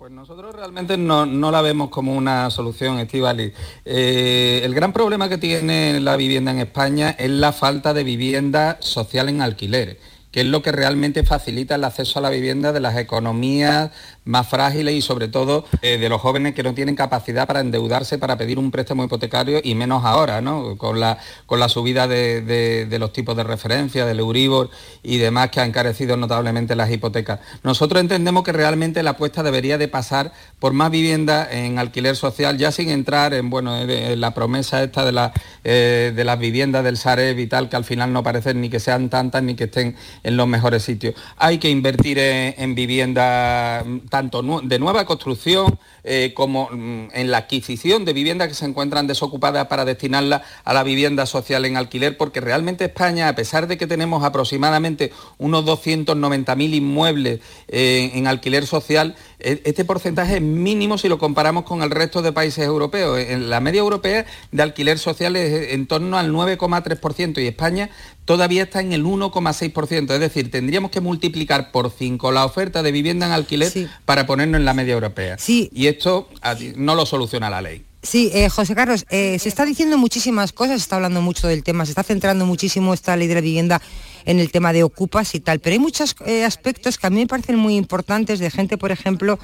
Pues nosotros realmente no, no la vemos como una solución, Estivali. Eh, el gran problema que tiene la vivienda en España es la falta de vivienda social en alquiler, que es lo que realmente facilita el acceso a la vivienda de las economías más frágiles y sobre todo eh, de los jóvenes que no tienen capacidad para endeudarse para pedir un préstamo hipotecario y menos ahora, ¿no? Con la, con la subida de, de- los tipos de referencia, del Euribor y demás que han encarecido notablemente las hipotecas. Nosotros entendemos que realmente la apuesta debería de pasar por más vivienda en alquiler social, ya sin entrar en, bueno, en- en la promesa esta de, la, eh, de las viviendas del Sareb y tal, que al final no parecen ni que sean tantas ni que estén en los mejores sitios. Hay que invertir en, en vivienda mm, tanto de nueva construcción eh, como mm, en la adquisición de viviendas que se encuentran desocupadas para destinarlas a la vivienda social en alquiler, porque realmente España, a pesar de que tenemos aproximadamente unos 290.000 inmuebles eh, en alquiler social, este porcentaje es mínimo si lo comparamos con el resto de países europeos. En la media europea de alquiler social es en torno al 9,3% y España todavía está en el 1,6%. Es decir, tendríamos que multiplicar por 5 la oferta de vivienda en alquiler para ponernos en la media europea. Y esto no lo soluciona la ley. Sí, eh, José Carlos, eh, se está diciendo muchísimas cosas, se está hablando mucho del tema, se está centrando muchísimo esta ley de la vivienda en el tema de ocupas y tal, pero hay muchos eh, aspectos que a mí me parecen muy importantes de gente, por ejemplo,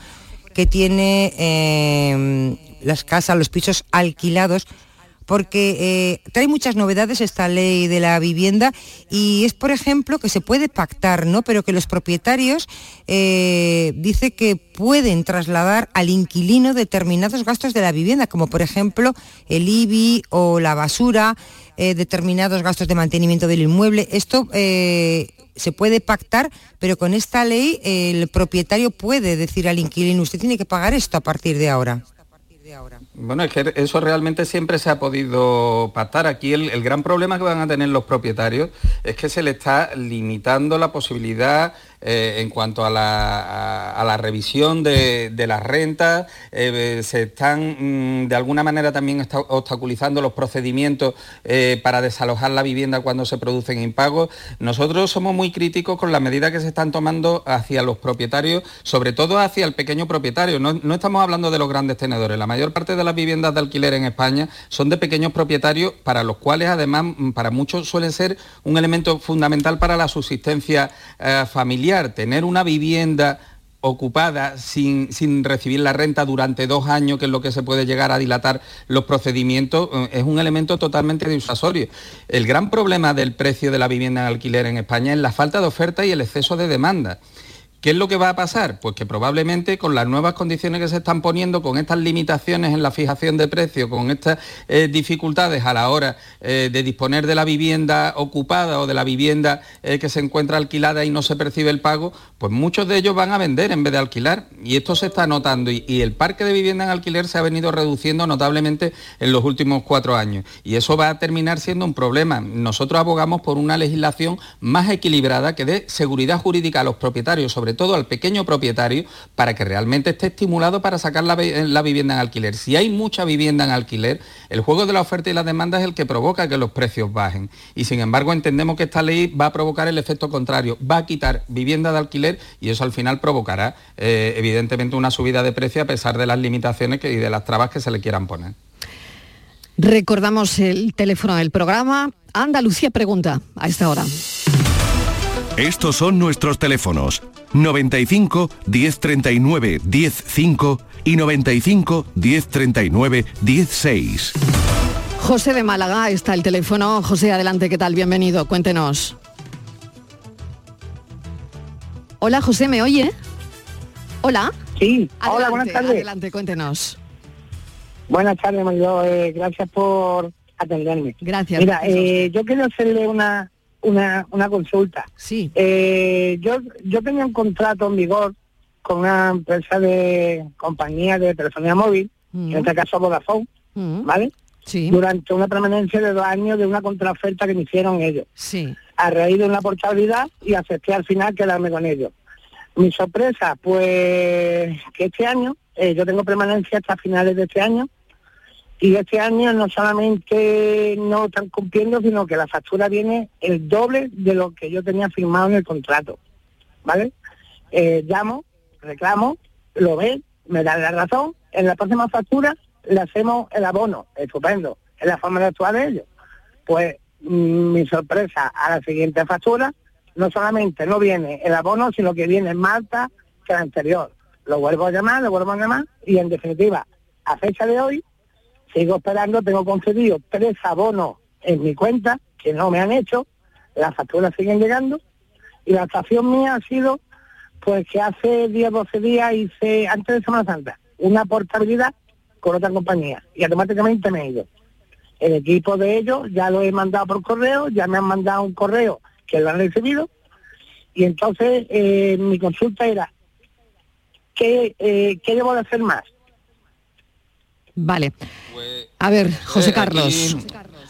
que tiene eh, las casas, los pisos alquilados, porque eh, trae muchas novedades esta ley de la vivienda y es, por ejemplo, que se puede pactar, ¿no? Pero que los propietarios eh, dice que pueden trasladar al inquilino determinados gastos de la vivienda, como por ejemplo el IBI o la basura, eh, determinados gastos de mantenimiento del inmueble. Esto eh, se puede pactar, pero con esta ley el propietario puede decir al inquilino, usted tiene que pagar esto a partir de ahora. Bueno, es que eso realmente siempre se ha podido pactar. Aquí el, el gran problema que van a tener los propietarios es que se le está limitando la posibilidad eh, en cuanto a la, revisión de, las rentas, eh, se están mm, de alguna manera también obstaculizando los procedimientos para desalojar la vivienda cuando se producen impagos. Nosotros somos muy críticos con las medidas que se están tomando hacia los propietarios, sobre todo hacia el pequeño propietario. No, no estamos hablando de los grandes tenedores. La mayor parte de las viviendas de alquiler en España son de pequeños propietarios para los cuales además mm, para muchos suelen ser un elemento fundamental para la subsistencia eh, Tener una vivienda ocupada sin, recibir la renta durante dos años, que es lo que se puede llegar a dilatar los procedimientos, eh, es un elemento totalmente disuasorio. El gran problema del precio de la vivienda en alquiler en España es la falta de oferta y el exceso de demanda. ¿Qué es lo que va a pasar? Pues que probablemente con las nuevas condiciones que se están poniendo, con estas limitaciones en la fijación de precios, con estas eh, dificultades a la hora eh, de disponer de la vivienda ocupada o de la vivienda eh, que se encuentra alquilada y no se percibe el pago, pues muchos de ellos van a vender en vez de alquilar. Y esto se está notando y, y el parque de vivienda en alquiler se ha venido reduciendo notablemente en los últimos cuatro años. Y eso va a terminar siendo un problema. Nosotros abogamos por una legislación más equilibrada que dé seguridad jurídica a los propietarios, sobre todo al pequeño propietario, para que realmente esté estimulado para sacar la, vivienda en alquiler. Si hay mucha vivienda en alquiler, el juego de la oferta y la demanda es el que provoca que los precios bajen. Y sin embargo entendemos que esta ley va a provocar el efecto contrario, va a quitar vivienda de alquiler y eso al final provocará eh, evidentemente una subida de precio a pesar de las limitaciones y de las trabas que se le quieran poner. Recordamos el teléfono del programa. Andalucía pregunta a esta hora. Estos son nuestros teléfonos 95 1039 105 y 95 1039 16. José de Málaga está el teléfono. José, adelante, ¿qué tal? Bienvenido, cuéntenos. Hola, José, ¿me oye? Hola. Sí, hola, buenas tardes. Adelante, cuéntenos. Buenas tardes, Mario. Eh, gracias por atenderme. Gracias. Mira, eh, yo quiero hacerle una, una, una consulta. Sí. Eh, yo, yo tenía un contrato en vigor con una empresa de compañía de telefonía móvil, en mm. este caso Vodafone, mm. ¿vale? Sí. Durante una permanencia de dos años de una contraoferta que me hicieron ellos. Sí. A raíz de una portabilidad y acepté al final quedarme con ellos. Mi sorpresa, pues que este año, eh, yo tengo permanencia hasta finales de este año, y este año no solamente no están cumpliendo, sino que la factura viene el doble de lo que yo tenía firmado en el contrato. ¿Vale? Eh, llamo, reclamo, lo ven, me dan la razón, en la próxima factura le hacemos el abono, estupendo, es la forma de actuar de ellos. Pues mm, mi sorpresa a la siguiente factura, no solamente no viene el abono, sino que viene más alta que la anterior. Lo vuelvo a llamar, lo vuelvo a llamar y en definitiva, a fecha de hoy, sigo esperando, tengo concedido tres abonos en mi cuenta que no me han hecho, las facturas siguen llegando y la estación mía ha sido pues que hace 10, 12 días hice, antes de Semana Santa, una portabilidad con otra compañía y automáticamente me he ido. El equipo de ellos ya lo he mandado por correo, ya me han mandado un correo que lo han recibido y entonces eh, mi consulta era, ¿qué, eh, ¿qué debo de hacer más? Vale. A ver, José Carlos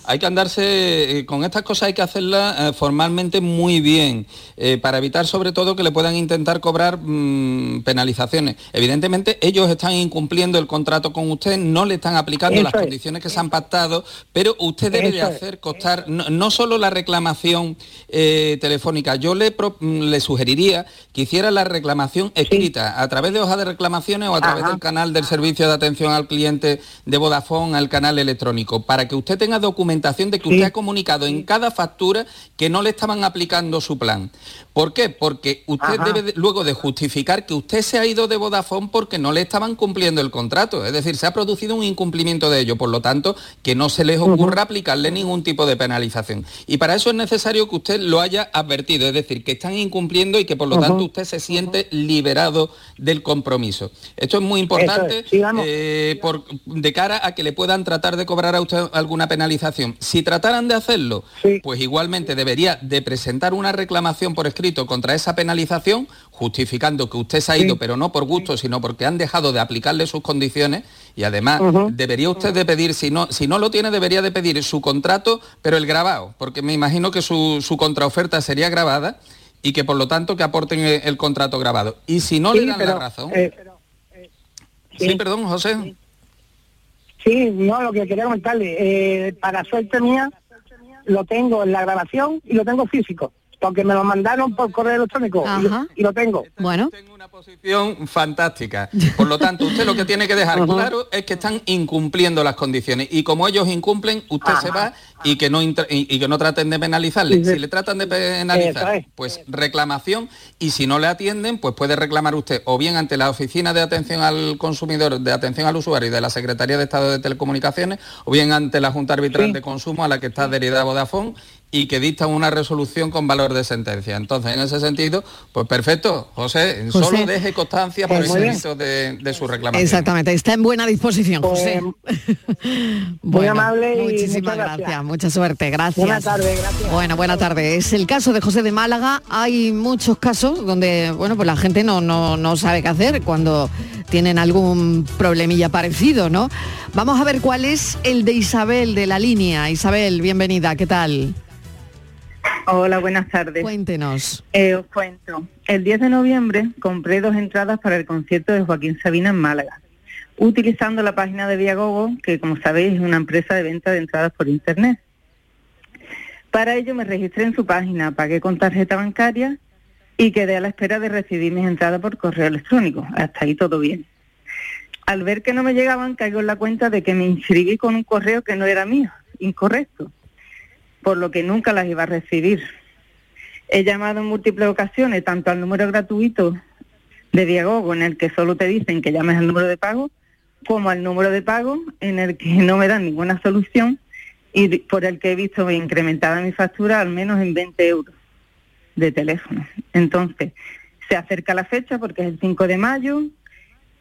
hay que andarse, eh, con estas cosas hay que hacerlas eh, formalmente muy bien, eh, para evitar sobre todo que le puedan intentar cobrar mm, penalizaciones. Evidentemente ellos están incumpliendo el contrato con usted, no le están aplicando las condiciones que se han pactado, pero usted debe de hacer costar no, solo la reclamación telefónica, yo le, mm, le sugeriría que hiciera la reclamación escrita a través de hoja de reclamaciones o a través del canal del servicio de atención al cliente de Vodafone, al canal electrónico, para que usted tenga de que usted ha comunicado en cada factura que no le estaban aplicando su plan. ¿Por qué? Porque usted debe luego de justificar que usted se ha ido de Vodafone porque no le estaban cumpliendo el contrato. Es decir, se ha producido un incumplimiento de ello. Por lo tanto, que no se les ocurra aplicarle ningún tipo de penalización. Y para eso es necesario que usted lo haya advertido. Es decir, que están incumpliendo y que por lo tanto usted se siente liberado del compromiso. Esto es muy importante eh, de cara a que le puedan tratar de cobrar a usted alguna penalización si trataran de hacerlo, pues igualmente debería de presentar una reclamación por escrito contra esa penalización, justificando que usted se ha ido, pero no por gusto, sino porque han dejado de aplicarle sus condiciones. Y además, debería usted de pedir, si no, si no lo tiene, debería de pedir su contrato, pero el grabado, porque me imagino que su, su contraoferta sería grabada y que por lo tanto que aporten el, el contrato grabado. Y si no Sí, le dan pero, la razón... eh, sí. perdón, José. Sí, no, lo que quería comentarle, eh, para suerte mía, lo tengo en la grabación y lo tengo físico, porque me lo mandaron por correo electrónico y, lo tengo. Bueno. Posición fantástica. Por lo tanto, usted lo que tiene que dejar claro es que están incumpliendo las condiciones y como ellos incumplen, usted se va y que no y, y que no traten de penalizarle. Sí, sí. Si le tratan de penalizar, es. pues reclamación y si no le atienden, pues puede reclamar usted o bien ante la Oficina de Atención al Consumidor, de Atención al Usuario y de la Secretaría de Estado de Telecomunicaciones o bien ante la Junta Arbitral de Consumo a la que está adherida Vodafone y que dictan una resolución con valor de sentencia. Entonces, en ese sentido, pues perfecto, José, José. solo deje constancia por Pues escrito de, de su reclamación. Exactamente, está en buena disposición, Pues, José. Muy Bueno, amable y muchísimas muchas gracias. gracias. mucha suerte, gracias. Buenas tardes, gracias. Bueno, buena tarde. Es el caso de José de Málaga. Hay muchos casos donde, bueno, pues la gente no, no, no sabe qué hacer cuando tienen algún problemilla parecido, ¿no? Vamos a ver cuál es el de Isabel de la línea. Isabel, bienvenida, ¿qué tal? Hola, buenas tardes. Cuéntenos. Eh, os cuento. El 10 de noviembre compré dos entradas para el concierto de Joaquín Sabina en Málaga, utilizando la página de Viagogo, que como sabéis es una empresa de venta de entradas por internet. Para ello me registré en su página, pagué con tarjeta bancaria y quedé a la espera de recibir mis entradas por correo electrónico. Hasta ahí todo bien. Al ver que no me llegaban, caigo en la cuenta de que me inscribí con un correo que no era mío, incorrecto, por lo que nunca las iba a recibir. He llamado en múltiples ocasiones, tanto al número gratuito de Diagogo, en el que solo te dicen que llames al número de pago, como al número de pago, en el que no me dan ninguna solución y por el que he visto incrementada mi factura al menos en 20 euros de teléfono. Entonces, se acerca la fecha porque es el 5 de mayo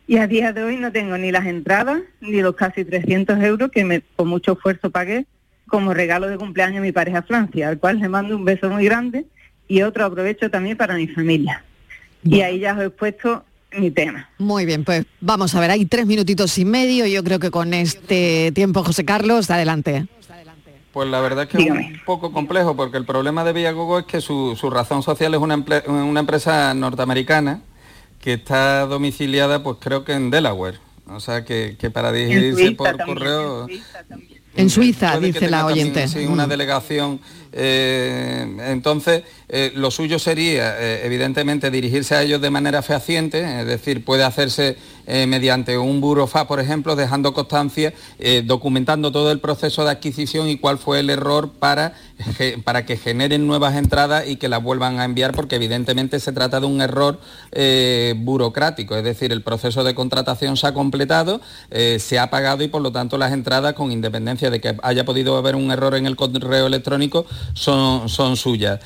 y a día de hoy no tengo ni las entradas ni los casi 300 euros que me, con mucho esfuerzo pagué como regalo de cumpleaños a mi pareja Francia, al cual le mando un beso muy grande y otro aprovecho también para mi familia. Y ahí ya os he puesto mi tema. Muy bien, pues vamos a ver, hay tres minutitos y medio. Yo creo que con este tiempo, José Carlos, adelante. Pues la verdad es que es un poco complejo porque el problema de Villagogo es que su, su razón social es una, emple- una empresa norteamericana que está domiciliada pues creo que en Delaware. O sea que, que para dirigirse por también, correo... En Suiza, dice la oyente. sí, una Mm. delegación. eh, entonces, eh, lo suyo sería, eh, evidentemente, dirigirse a ellos de manera fehaciente, es decir, puede hacerse eh, mediante un burofax, por ejemplo, dejando constancia, documentando todo el proceso de adquisición y cuál fue el error para, para que generen nuevas entradas y que las vuelvan a enviar, porque evidentemente se trata de un error burocrático, es decir, el proceso de contratación se ha completado, se ha pagado y por lo tanto las entradas, con independencia de que haya podido haber un error en el correo electrónico, son, son suyas.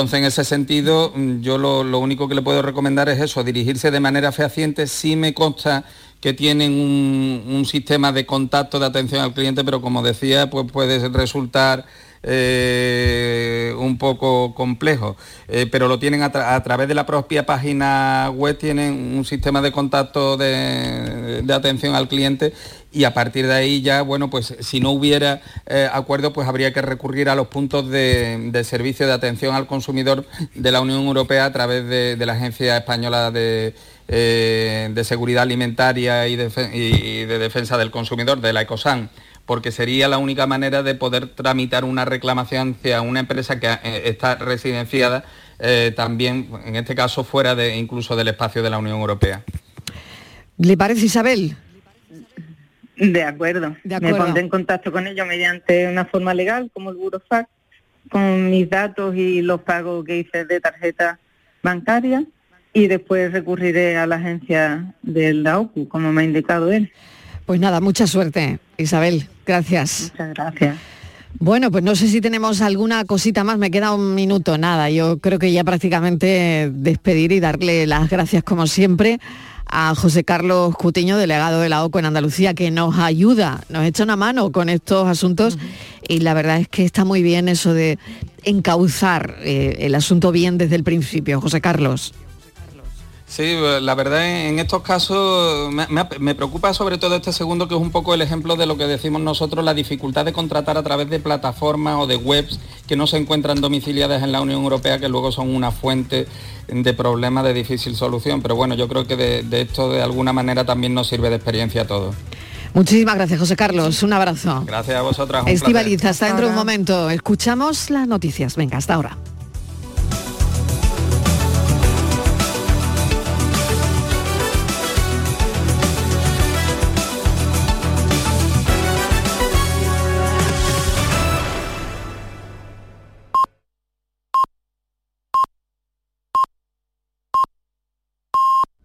En ese sentido, mm, yo lo, único que le puedo recomendar es eso, dirigirse de manera fehaciente. Sí me consta que tienen un, sistema de contacto de atención al cliente, pero como decía, pues puede resultar eh, un poco complejo, Eh, pero lo tienen a, tra- a través de la propia página web, tienen un sistema de contacto de atención al cliente y a partir de ahí ya, bueno, pues si no hubiera eh, acuerdo, pues habría que recurrir a los puntos de, servicio de atención al consumidor de la Unión Europea a través de, la Agencia Española de, eh, de Seguridad Alimentaria y, de Defensa del Consumidor, de la ECOSAN porque sería la única manera de poder tramitar una reclamación hacia una empresa que eh, está residenciada eh, también, en este caso, fuera incluso del espacio de la Unión Europea. ¿Le parece, Isabel? De acuerdo. De Me acuerdo. pondré en contacto con ellos mediante una forma legal, como el Burofax, con mis datos y los pagos que hice de tarjeta bancaria y después recurriré a la agencia de la OCU, como me ha indicado él. Pues nada, mucha suerte, Isabel. Gracias. Muchas gracias. Bueno, pues no sé si tenemos alguna cosita más, me queda un minuto, nada. Yo creo que ya prácticamente despedir y darle las gracias como siempre a José Carlos Cutiño, delegado de la OCO en Andalucía, que nos ayuda, nos echa una mano con estos asuntos y la verdad es que está muy bien eso de encauzar eh, el asunto bien desde el principio. José Carlos. Sí, la verdad en estos casos me, me- me preocupa sobre todo este segundo que es un poco el ejemplo de lo que decimos nosotros, la dificultad de contratar a través de plataformas o de webs que no se encuentran domiciliadas en la Unión Europea, que luego son una fuente de problemas de difícil solución. Pero bueno, yo creo que de, de esto de alguna manera también nos sirve de experiencia a todos. Muchísimas gracias, José Carlos. Un abrazo. Gracias a vosotras. Estivaliz, hasta dentro de un momento. Escuchamos las noticias. Venga, hasta ahora.